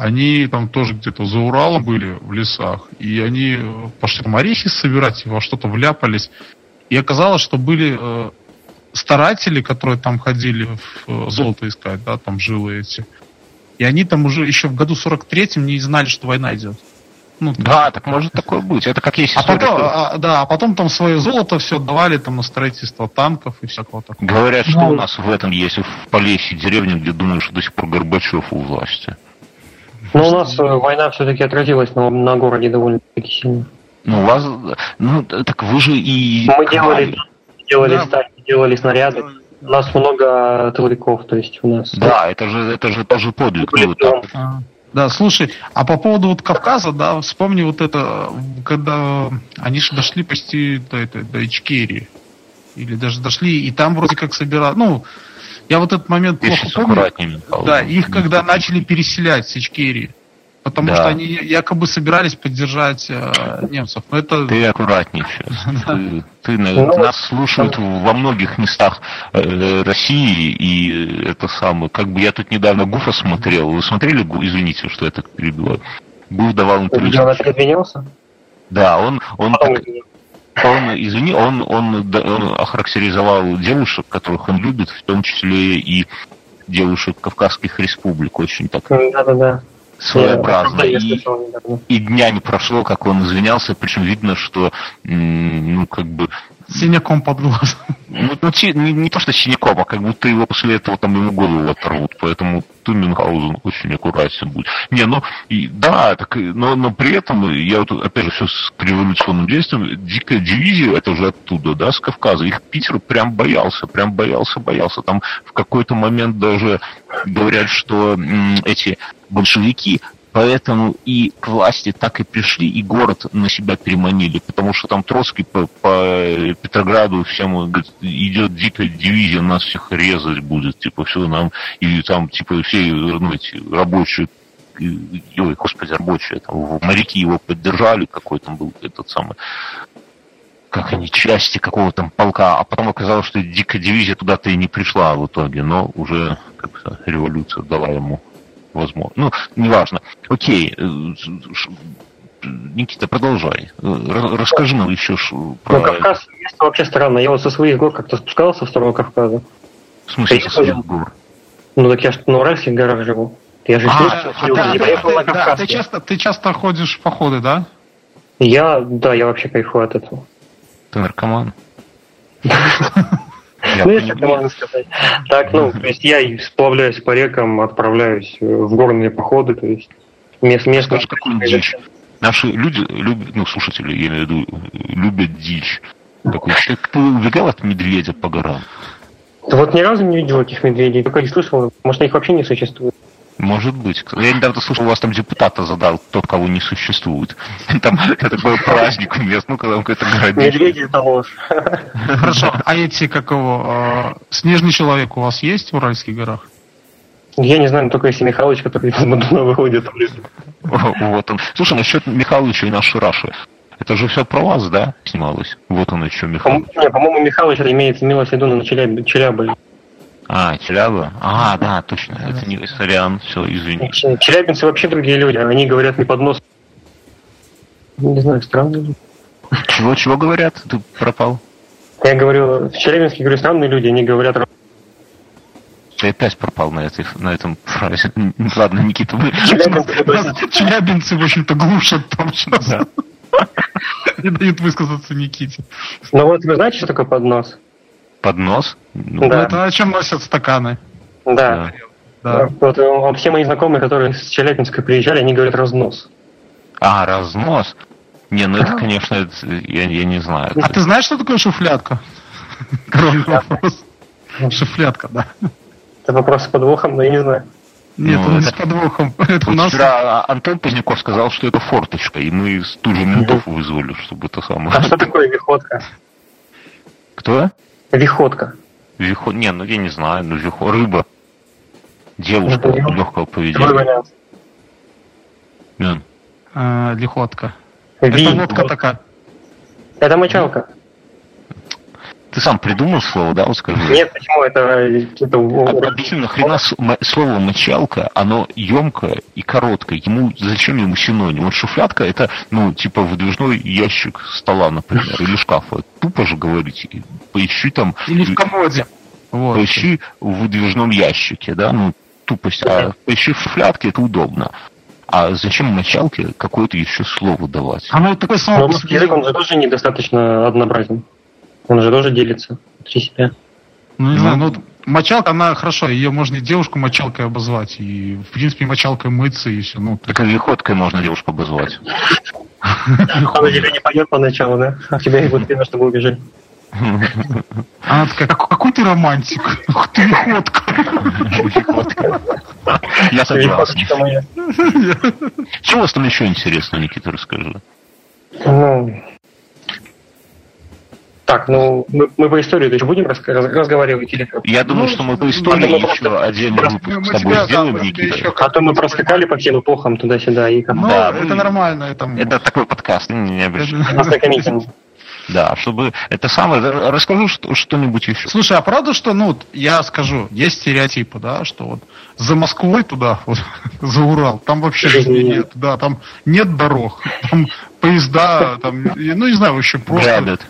они там тоже где-то за Уралом были в лесах, и они пошли там орехи собирать, и во что-то вляпались. И оказалось, что были э, старатели, которые там ходили в э, золото искать, да, там жилы эти. И они там уже еще в году 43-м не знали, что война идет. Ну, да, так может такое быть. Это как есть а потом, а, Да, а потом там свое золото все давали там на строительство танков и всякого такого. Говорят, что ну, у нас в этом есть в Полесье деревне, где думают, что до сих пор Горбачев у власти. Но у нас э, война все-таки отразилась на, на городе довольно-таки сильно. Ну, у вас... Ну, так вы же и... Мы делали, делали, да. стали, делали снаряды. У нас много тыловиков, то есть у нас... Да, это же, это же тоже подвиг. Ну, а, да, слушай, а по поводу вот Кавказа, да, вспомни вот это, когда они же дошли почти до, этой, до Ичкерии. Или даже дошли, и там вроде как собирали, ну, я вот этот момент плохо помню. Да, их когда начали переселять с Ичкерии. Потому да. что они якобы собирались поддержать э, немцев. Но это... Ты аккуратнее сейчас. *laughs* Ты, ты ну, нас слушают во многих местах э, России, и это самое. Как бы я тут недавно Гуфа смотрел. Вы смотрели, извините, что я так перебиваю. Гуф давал интервью. Он Да, он, он, так, он, извини, он, он, он охарактеризовал девушек, которых он любит, в том числе и девушек Кавказских республик, очень так Да-да-да. своеобразно. И, и дня не прошло, как он извинялся, причем видно, что ну, как бы синяком под глазом. Ну, ну не, не то, что синяком, а как будто его после этого там ему голову оторвут. Поэтому ты, очень аккуратен будет. Не, ну, и, да, так, но, но при этом, я вот, опять же, все с революционным действием, дикая дивизия, это уже оттуда, да, с Кавказа, их Питер прям боялся, прям боялся, боялся. Там в какой-то момент даже говорят, что эти большевики Поэтому и к власти так и пришли, и город на себя переманили, потому что там Троцкий по, по Петрограду всем говорит, идет дикая дивизия, нас всех резать будет, типа, все нам, и там, типа, все ну, эти рабочие ой, господи, рабочие, там, моряки его поддержали, какой там был этот самый, как они, части какого там полка, а потом оказалось, что дикая дивизия туда-то и не пришла в итоге, но уже как революция дала ему возможно. Ну, неважно. Окей. Э, Никита, продолжай. Расскажи нам еще про... Ну, Кавказ место вообще странно. Я вот со своих гор как-то спускался в сторону Кавказа. В смысле, со своих гор? Ну, так я же на Уральских горах живу. Я же а, а, да, не поехал на Кавказ. Да, ты, часто, ты часто ходишь в походы, да? Я, да, я вообще кайфую от этого. Ты наркоман? *laughs* Ну, если это можно сказать. Так, ну, то есть я сплавляюсь по рекам, отправляюсь в горные походы, то есть мест, место... Наши люди любят, ну, слушатели, я имею в виду, любят дичь. Такой человек, ты убегал от медведя по горам? Да вот ни разу не видел этих медведей, только не слышал, может, их вообще не существует. Может быть. Я недавно слышал, у вас там депутата задал, тот, кого не существует. *laughs* Там такой праздник у мест, ну, когда какой-то городишко. Медведи это ложь. Хорошо. А эти, как его, э, снежный человек у вас есть в Уральских горах? Я не знаю, только если Михалыч, который из Мадуна выходит. Вот он. Слушай, насчет Михалыча и нашей Раши. Это же все про вас, да, снималось? Вот он еще, Михалыч. По-моему, Михалыч это имеется имелось в виду на Челяб- Челябы. А, Челяба? А, да, точно. Это не Сорян, все, извини. Челябинцы вообще другие люди, они говорят не под нос. Не знаю, странные люди. Чего, чего говорят? Ты пропал? Я говорю, в Челябинске, говорю, странные люди, они говорят Ты опять пропал на, этой, на этом фразе. *laughs* Ладно, Никита, вы... *laughs* Челябинцы, в общем-то, глушат там сейчас. *laughs* Не дают высказаться Никите. Ну вот вы знаете, что такое поднос? Поднос? Ну, Да. Это о чем носят стаканы? Да. Да. Вот э, все мои знакомые, которые с Челябинска приезжали, они говорят разнос. А, разнос? Не, ну это, конечно, это, я, я не знаю. А ты знаешь, что такое шуфлятка? *laughs* Коронный вопрос. Шуфлятка, да. Это вопрос с подвохом, но я не знаю. Нет, Ну, он это- с подвохом. *laughs* Это у Вот нас... вчера Антон Поздняков сказал, что это форточка, и мы с- тут же ментов вызвали, чтобы это самое... А что такое *laughs* виходка? Кто? Виходка. Вихо... Не, ну я не знаю, ну вихо... Рыба. Девушка Ну, легкого Другой поведения. вариант. Мин. э, Лихотка. Это Ви. водка такая. Это мочалка. Ты сам придумал слово, да, вот скажи? Нет, почему это... это А- Объясни, нахрена слово мочалка, оно емкое и короткое. Ему зачем ему синоним? Вот шуфлятка это, ну, типа выдвижной ящик стола, например, или шкафа. Тупо же говорить. И Поищи там, Или в комоде. Вот. поищи в выдвижном ящике, да, ну, тупость. А поищи в шуфлятке, это удобно. А зачем мочалке какое-то еще слово давать? Оно такое Но само по русский язык, он же тоже недостаточно однообразен. Он же тоже делится внутри себя. Ну, не знаю, ну, мочалка, она хорошо, ее можно и девушку мочалкой обозвать, и, в принципе, мочалкой мыться, и все. Ну, Так и виходкой можно девушку обозвать. *laughs* Она тебе не пойдет поначалу, да? А тебе будет время, чтобы убежать. она такая, «Как- какой ты романтик, ух ты, лихотка. *laughs* Я согласен. Что у вас там еще интересно, Никита, расскажи? Ну, так, ну, мы, мы по истории еще будем разговаривать или как? Я думаю, что мы по истории ну, еще просто- отдельный выпуск мы с тобой тебя, сделаем, да, мы Никита. еще А то мы проскакали по всем эпохам туда-сюда и как Ну, Да, это мы- нормально, это... Это такой подкаст, не, комедия. Да, чтобы это самое... Расскажу что- что-нибудь еще. Слушай, а правда, что, ну, вот я скажу, есть стереотипы, да, что вот за Москвой туда, *laughs* вот, за Урал, там вообще Жизни нет. да, там нет дорог, там поезда, там, ну, не знаю, вообще просто... Грабят.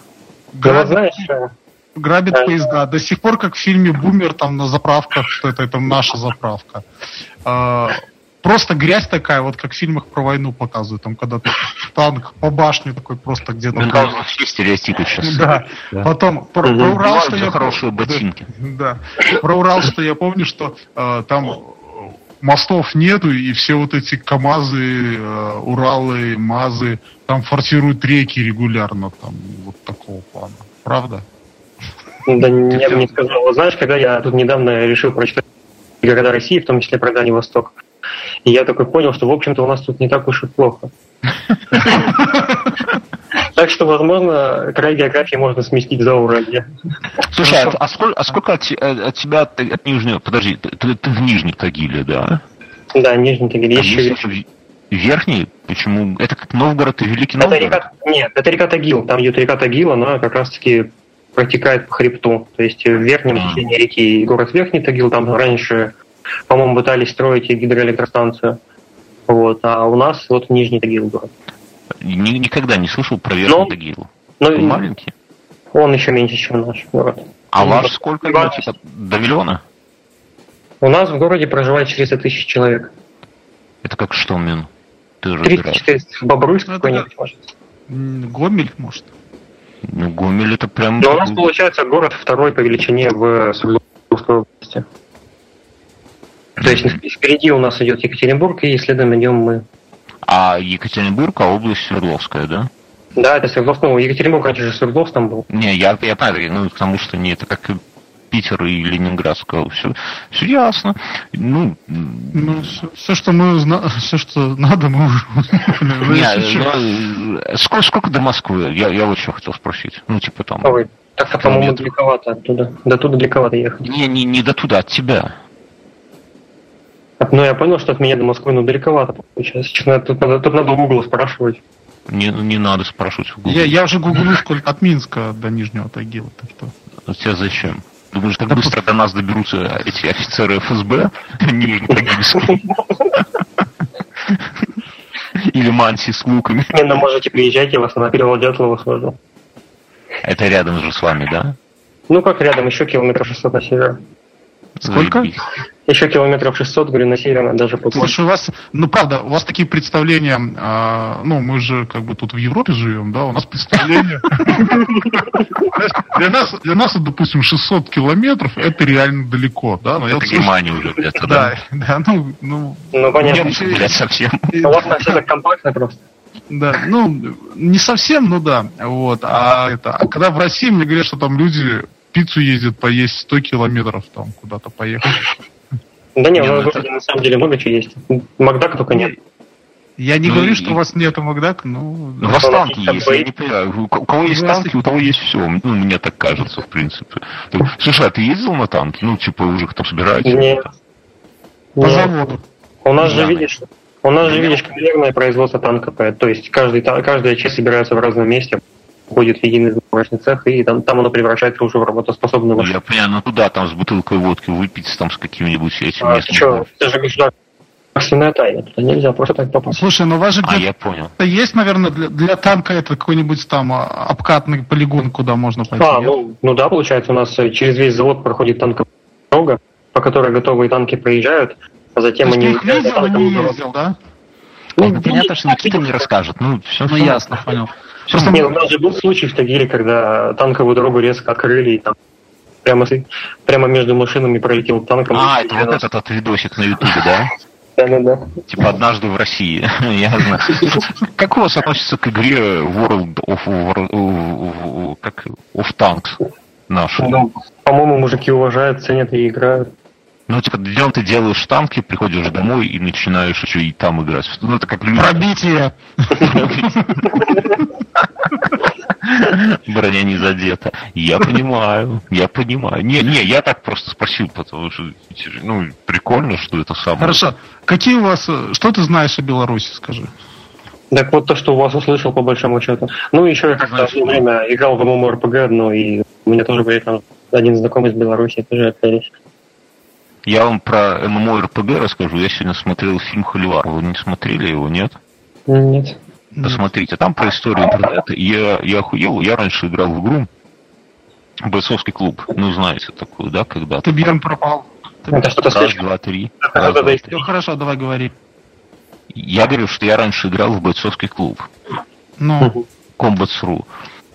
Ну, вот Грабят, Да. поезда. До сих пор, как в фильме «Бумер», там на заправках, что это, это наша заправка. А, просто грязь такая, вот как в фильмах про войну показывают, там, когда ты танк по башне такой просто где-то... Мюнхгаузен все стереотипы сейчас. Да. Потом про, про. Урал, что я хорошие ботинки. *laughs* Да. Про Урал, что я помню, что э, там мостов нету, и все вот эти КАМАЗы, э, Уралы, МАЗы, там форсируют реки регулярно, там вот такого плана. Правда? да, я бы не сказал. Знаешь, когда я тут недавно решил прочитать города России, в том числе про Дальний Восток, и я такой понял, что, в общем-то, у нас тут не так уж и плохо. *laughs* Так что, возможно, край географии можно сместить за Уралье. Слушай, а, а сколько, а сколько от, от тебя, от, от Нижнего... Подожди, ты, ты- ты в Нижнем Тагиле, да? Да, Нижний Тагил. А еще Верхний? Почему? Это как Новгород и Великий Это Новгород? река, нет, это река Тагил. Там идет река Тагил, она как раз-таки протекает по хребту. То есть в верхнем А. течении реки город Верхний Тагил, там раньше, по-моему, пытались строить гидроэлектростанцию. Вот, а у нас вот Нижний Тагил город. Ни- никогда не слышал про Верхний Ну, Тагил. Ну, Он маленький. он еще меньше, чем наш город. А Ну, ваш сколько? два- Ну, типа, до миллиона? У нас в городе проживает 400 тысяч человек. Это как что, Мин? Ты разбираешь. 34 в Бобруйск Ну, это какой-нибудь, может. Гомель, может? Ну, Гомель это прям... Но у нас получается город второй по величине в Свердловской области. То есть впереди у нас идет Екатеринбург, и следом идем мы. А Екатеринбург, а область Свердловская, да? Да, это Свердловск. Ну, Екатеринбург раньше же Свердловск там был. Не, я, я знаю, ну, потому что не, это как Питер и Ленинград сказал, все, все ясно. Ну, ну все, все, что мы узна... *laughs* все, что надо, мы уже не, ну, сколько, сколько до Москвы? Я, я вот еще хотел спросить. Ну, типа там. Ой, так-то, по-моему, далековато оттуда. До туда далековато ехать. Не, не, не до туда, от тебя. Ну, я понял, что от меня до Москвы, ну, далековато получается. Честно, тут надо, тут надо у Гугла спрашивать. Не, не надо спрашивать у Я, я уже гуглю, сколько от Минска до Нижнего Тагила. Так что... А тебя зачем? Думаешь, так быстро до нас доберутся эти офицеры ФСБ *laughs* Нижнетагильские? *laughs* Или Манси с луками? Не, ну можете приезжать, я вас на перевал Дятлова сложу. Это рядом же с вами, да? Ну как рядом, еще километров 600 на север. Сколько? Еще километров 600, говорю, на северо, даже по Слушай, у вас, ну правда, у вас такие представления, а, ну мы же как бы тут в Европе живем, да, у нас представления. Для нас, для нас, допустим, 600 километров, это реально далеко, да? Это Германия уже где-то, да? Да, ну, ну... Ну, понятно. Блядь, совсем. *laughs* У вас все так компактно просто. Да, ну, не совсем, ну да, вот, а это, а когда в России мне говорят, что там люди пиццу ездят поесть 100 километров там куда-то поехать. Да не, у нас в городе на самом деле много чего есть. Макдака только нет. Я не ну, говорю, что у вас нет Макдака, но... Ну, у вас танки есть, я не понимаю. У кого есть танки, у того есть все. Ну, мне так кажется, в принципе. Слушай, а ты ездил на танки? Ну, типа, уже кто собирается? Нет. По заводу. У нас же, видишь, у нас же, видишь, конвейерное производство танков. То есть каждый, каждая часть собирается в разном месте входит в единый сборочный цех, и там, там оно превращается уже в работоспособную машину. Я понял, ну туда, там с бутылкой водки выпить, там с какими-нибудь этими... А, что, это же государственная тайна, туда нельзя просто так попасть. Слушай, ну у вас же а, я понял. есть, наверное, для, для танка это какой-нибудь там а, обкатный полигон, куда можно пойти? А, ну, ну да, получается, у нас через весь завод проходит танковая дорога, по которой готовые танки проезжают, а затем они... Ты их видел, не ездил, да? Ну, ну понятно, что Никита мне расскажет. Ну, все, ну, ясно, понял. Просто... Нет, у нас же был случай в Тагиле, когда танковую дорогу резко открыли, и там прямо, прямо между машинами пролетел танком. А, это вот этот, этот видосик на Ютубе, да? *laughs* Да, да, да. Типа однажды в России. *laughs* Я знаю. Как у вас относится к игре World of, War, как, of Tanks нашу? Ну, по-моему, мужики уважают, ценят и играют. Ну, типа, днем ты делаешь танки, приходишь домой и начинаешь еще и там играть. Ну, это как. Пробитие! *laughs* Броня не задета. Я понимаю, я понимаю. Не, не, я так просто спросил, потому что, ну, прикольно, что это самое. Хорошо. Какие у вас, что ты знаешь о Беларуси, скажи? Так вот то, что у вас услышал, по большому счету. Ну, еще я как-то одно время играл в MMORPG, но и у меня тоже приехал один знакомый из Беларуси, тоже отелись. Я вам про MMORPG расскажу. Я сегодня смотрел фильм «Холивар». Вы не смотрели его, нет? Нет. Посмотрите, там про историю интернета. Я, я охуел, я раньше играл в игру Бойцовский клуб. Ну, знаете такую, да, когда Ты Бьерн пропал. Это что-то Раз, два, три. Раз, два, три. Ну, хорошо, давай говори. Я говорю, что я раньше играл в бойцовский клуб. Ну. Combat.ru.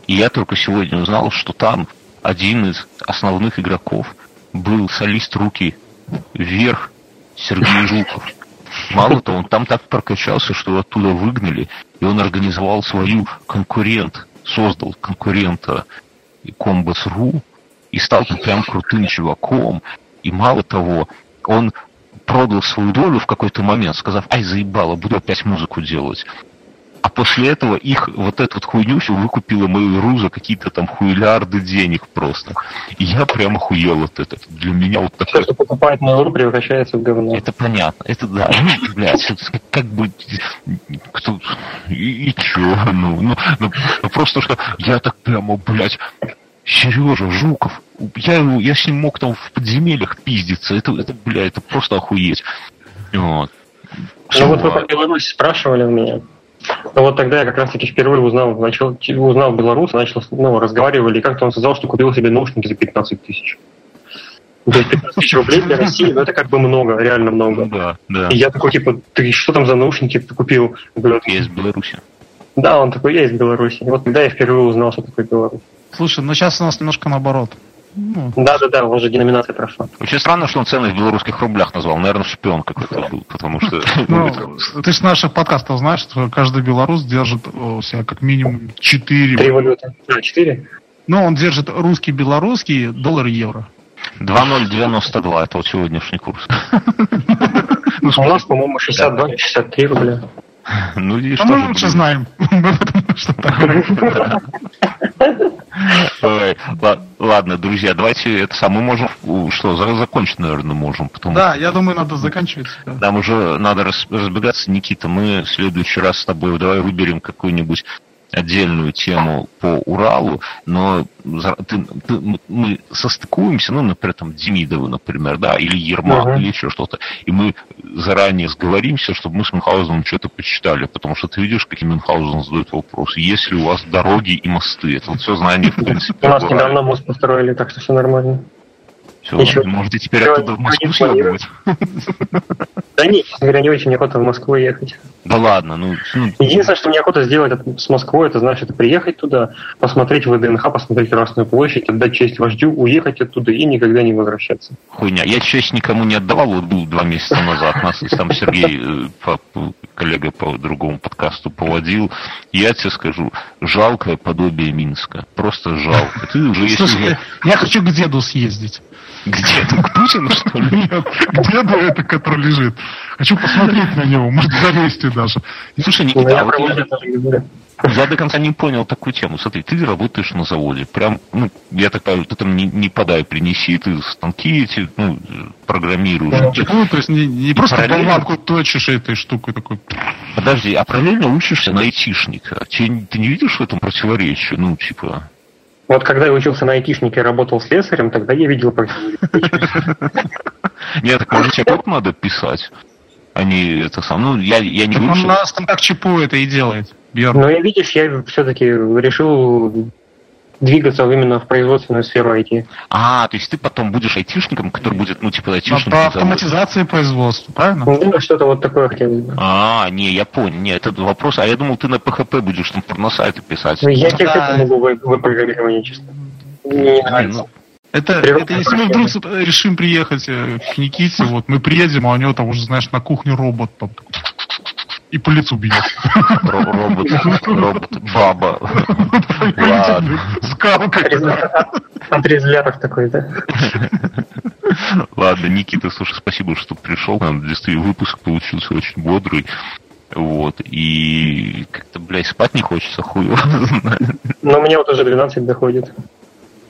И я только сегодня узнал, что там один из основных игроков был солист руки вверх Сергей Жуков. Мало того, он там так прокачался, что его оттуда выгнали, и он организовал свою конкурент, создал конкурента Комбас.ру и стал прям крутым чуваком. И мало того, он продал свою долю в какой-то момент, сказав, ай, заебало, буду опять музыку делать. А после этого их вот эту вот хуйню все выкупила Mail.ru за какие-то там хуйлярды денег просто. И я прямо хуел от этого. Для меня вот такое... Все, что покупает Mail.ru, превращается в говно. Это понятно. Это да. Ну, блядь, как бы... Кто... И, и чё? Ну, ну, ну, ну, просто что я так прямо, блядь, Сережа Жуков, я, я с ним мог там в подземельях пиздиться. Это, это бля, это просто охуеть. Вот. Ну вот вы про Беларусь спрашивали у меня. Ну вот тогда я как раз-таки впервые узнал, начал, узнал белорус, начал, ну, разговаривали, и как-то он сказал, что купил себе наушники за 15 тысяч. То есть 15 тысяч рублей для России, ну это как бы много, реально много. Да, да. И я такой, типа, ты что там за наушники ты купил? Говорю, я из Беларуси. Да, он такой, я из Беларуси. И вот тогда я впервые узнал, что такое Беларусь. Слушай, ну сейчас у нас немножко наоборот. Ну. Да-да-да, уже деноминация прошла. Очень странно, что он цены в белорусских рублях назвал. Наверное, шпион какой-то был, потому что... *laughs* Ну, ты с наших подкастов знаешь, что каждый белорус держит у себя как минимум 4... Три валюты. А, 4? Ну, он держит русский, белорусский, доллар и евро. 2,092, это вот сегодняшний курс. *laughs* Ну, у нас, по-моему, 62-63 рубля. Ну, и а что мы лучше знаем. *laughs* Ладно, друзья, давайте это самое можем, что, закончить, наверное, можем. Да, я думаю, надо заканчивать. Нам уже надо разбегаться, Никита, мы в следующий раз с тобой давай выберем какую-нибудь отдельную тему по Уралу, но ты, ты, мы состыкуемся, ну, например, там, Демидову, например, да, или Ермак, uh-huh. или еще что-то, и мы заранее сговоримся, чтобы мы с Мюнхгаузеном что-то почитали, потому что ты видишь, какие Мюнхгаузен задает вопросы. Есть ли у вас дороги и мосты? Это вот все знание, в *laughs* принципе. У нас недавно мост построили, так что все нормально. Все, Еще... можете теперь Все, оттуда в Москву съебывать. Да нет, честно говоря, не очень охота в Москву ехать. Да ладно, ну... ну Единственное, что мне охота сделать с Москвой, это значит приехать туда, посмотреть ВДНХ, посмотреть Красную площадь, отдать честь вождю, уехать оттуда и никогда не возвращаться. Хуйня. Я честь никому не отдавал, вот был два месяца назад. Нас там Сергей, э, коллега по другому подкасту, поводил. Я тебе скажу, жалкое подобие Минска. Просто жалко. Ты уже, если... Я хочу к деду съездить. Где ты? К Путину, что ли? Нет, где бы это, который лежит? Хочу посмотреть на него, может, завести даже. Слушай, Никита, а вот я, до конца не понял такую тему. Смотри, ты работаешь на заводе. Прям, ну, я так понимаю, ты там не, не подай, принеси, ты станки эти, ну, программируешь. Да, ну, то есть не, не просто параллельно... болванку точишь этой штукой такой. Подожди, а параллельно учишься на айтишника. Ты, ты не видишь в этом противоречия? Ну, типа... Вот когда я учился на айтишнике и работал с слесарем, тогда я видел Нет, так может тебе надо писать? Они это сам, ну я, я не говорю, Он на станках ЧПУ это и делает. Ну, я видишь, я все-таки решил двигаться именно в производственную сферу IT. А, то есть ты потом будешь айтишником, который будет, ну, типа, айтишником. По автоматизации производства, правильно? Ну, что-то вот такое хотелось бы. А, не, я понял. Не, это вопрос. А я думал, ты на PHP будешь там порносайты писать. Ну, я тебе да. могу выпрограммирование чисто. Не нравится. Ну, это, это если мы вдруг решим приехать э, к Никите, вот мы приедем, а у него там уже, знаешь, на кухне робот там и по лицу бьет. Робот, робот, баба. Скалка. Отрезляров такой, да? Ладно, Никита, слушай, спасибо, что пришел. Действительно, выпуск получился очень бодрый. Вот, и как-то, блядь, спать не хочется, хуй Но мне вот уже 12 доходит.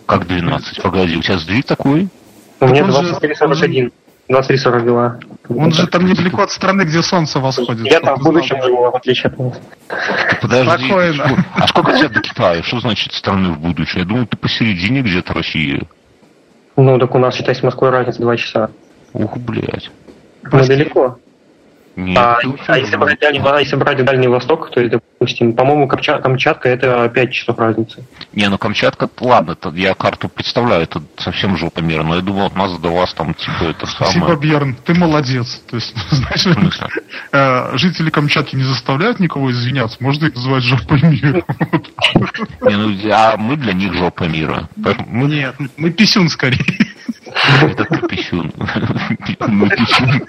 Как 12? Погоди, у тебя сдвиг такой? У меня 23.41. 23.42. Он же там недалеко от страны, где солнце восходит. Я там в будущем живу, в отличие от вас. Подожди. Спокойно. А сколько тебе до Китая? Что значит страны в будущем? Я думал, ты посередине где-то России. Ну, так у нас, считай, с Москвой разница 2 часа. Ух, блядь. Мы далеко. Нет, а, а если, брать дальний, а если брать Дальний Восток, то, допустим, по-моему, Камчатка это 5 часов разницы. Не, ну Камчатка, ладно, это, я карту представляю, это совсем жопа мира, но я думал, от нас до вас там, типа, это самое... Спасибо, Бьерн, ты молодец. То есть, *laughs* знаешь, э, жители Камчатки не заставляют никого извиняться, можно их называть жопой мира. Не, ну, а мы для них жопа мира. Нет, мы писюн скорее. Это ты писюн. *laughs* Мы писюн.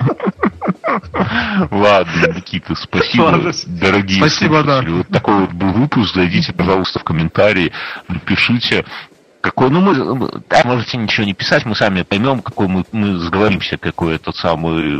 Ладно, Никита, спасибо, Ладно. дорогие спасибо, слушатели. Да. Вот такой вот был выпуск. Зайдите, пожалуйста, в комментарии, напишите, какой, ну, мы, да, можете ничего не писать, мы сами поймем, какой мы, мы сговоримся, какой этот самый...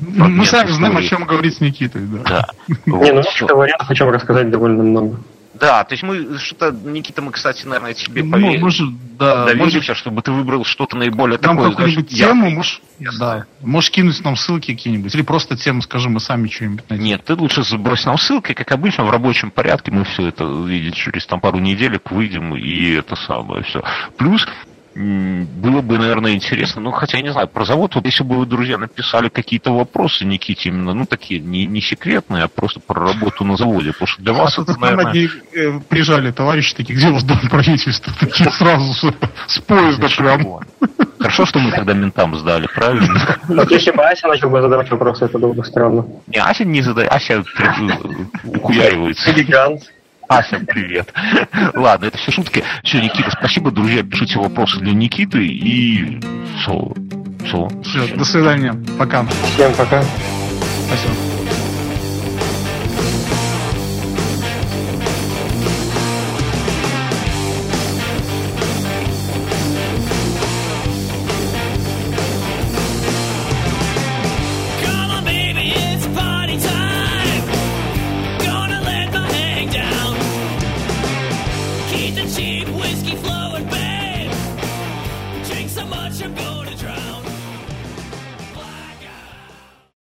Мы сами знаем, о чем говорить с Никитой, да. Да. Не, ну, вариантов о чем рассказать довольно много. Да, то есть мы что-то, Никита, мы, кстати, наверное, тебе ну, поверим. Может, да, доверимся, может, чтобы ты выбрал что-то наиболее нам такое. какую-нибудь тему, можешь, да, можешь кинуть нам ссылки какие-нибудь, или просто тему, скажем, мы сами что-нибудь найдем. Нет, ты лучше сбрось нам ссылки, как обычно, в рабочем порядке, мы все это видеть через там пару неделек выйдем, и это самое все. Плюс было бы, наверное, интересно, ну, хотя я не знаю, про завод, вот если бы вы, друзья, написали какие-то вопросы Никите, именно, ну, такие, не, не секретные, а просто про работу на заводе, потому что для вас а это, наверное... Э, прижали товарищи такие, где у вас дом правительства? Такие сразу с поезда прям. Хорошо, что мы тогда ментам сдали, правильно? Вот если бы Ася начал бы задавать вопросы, это было бы странно. Не, Ася не задает, Ася ухуяривается. Элегант. Ася, привет. Ладно, это все шутки. Все, Никита, спасибо, друзья. Пишите вопросы для Никиты и все. Все. Все, до свидания. Пока. Всем пока. Спасибо.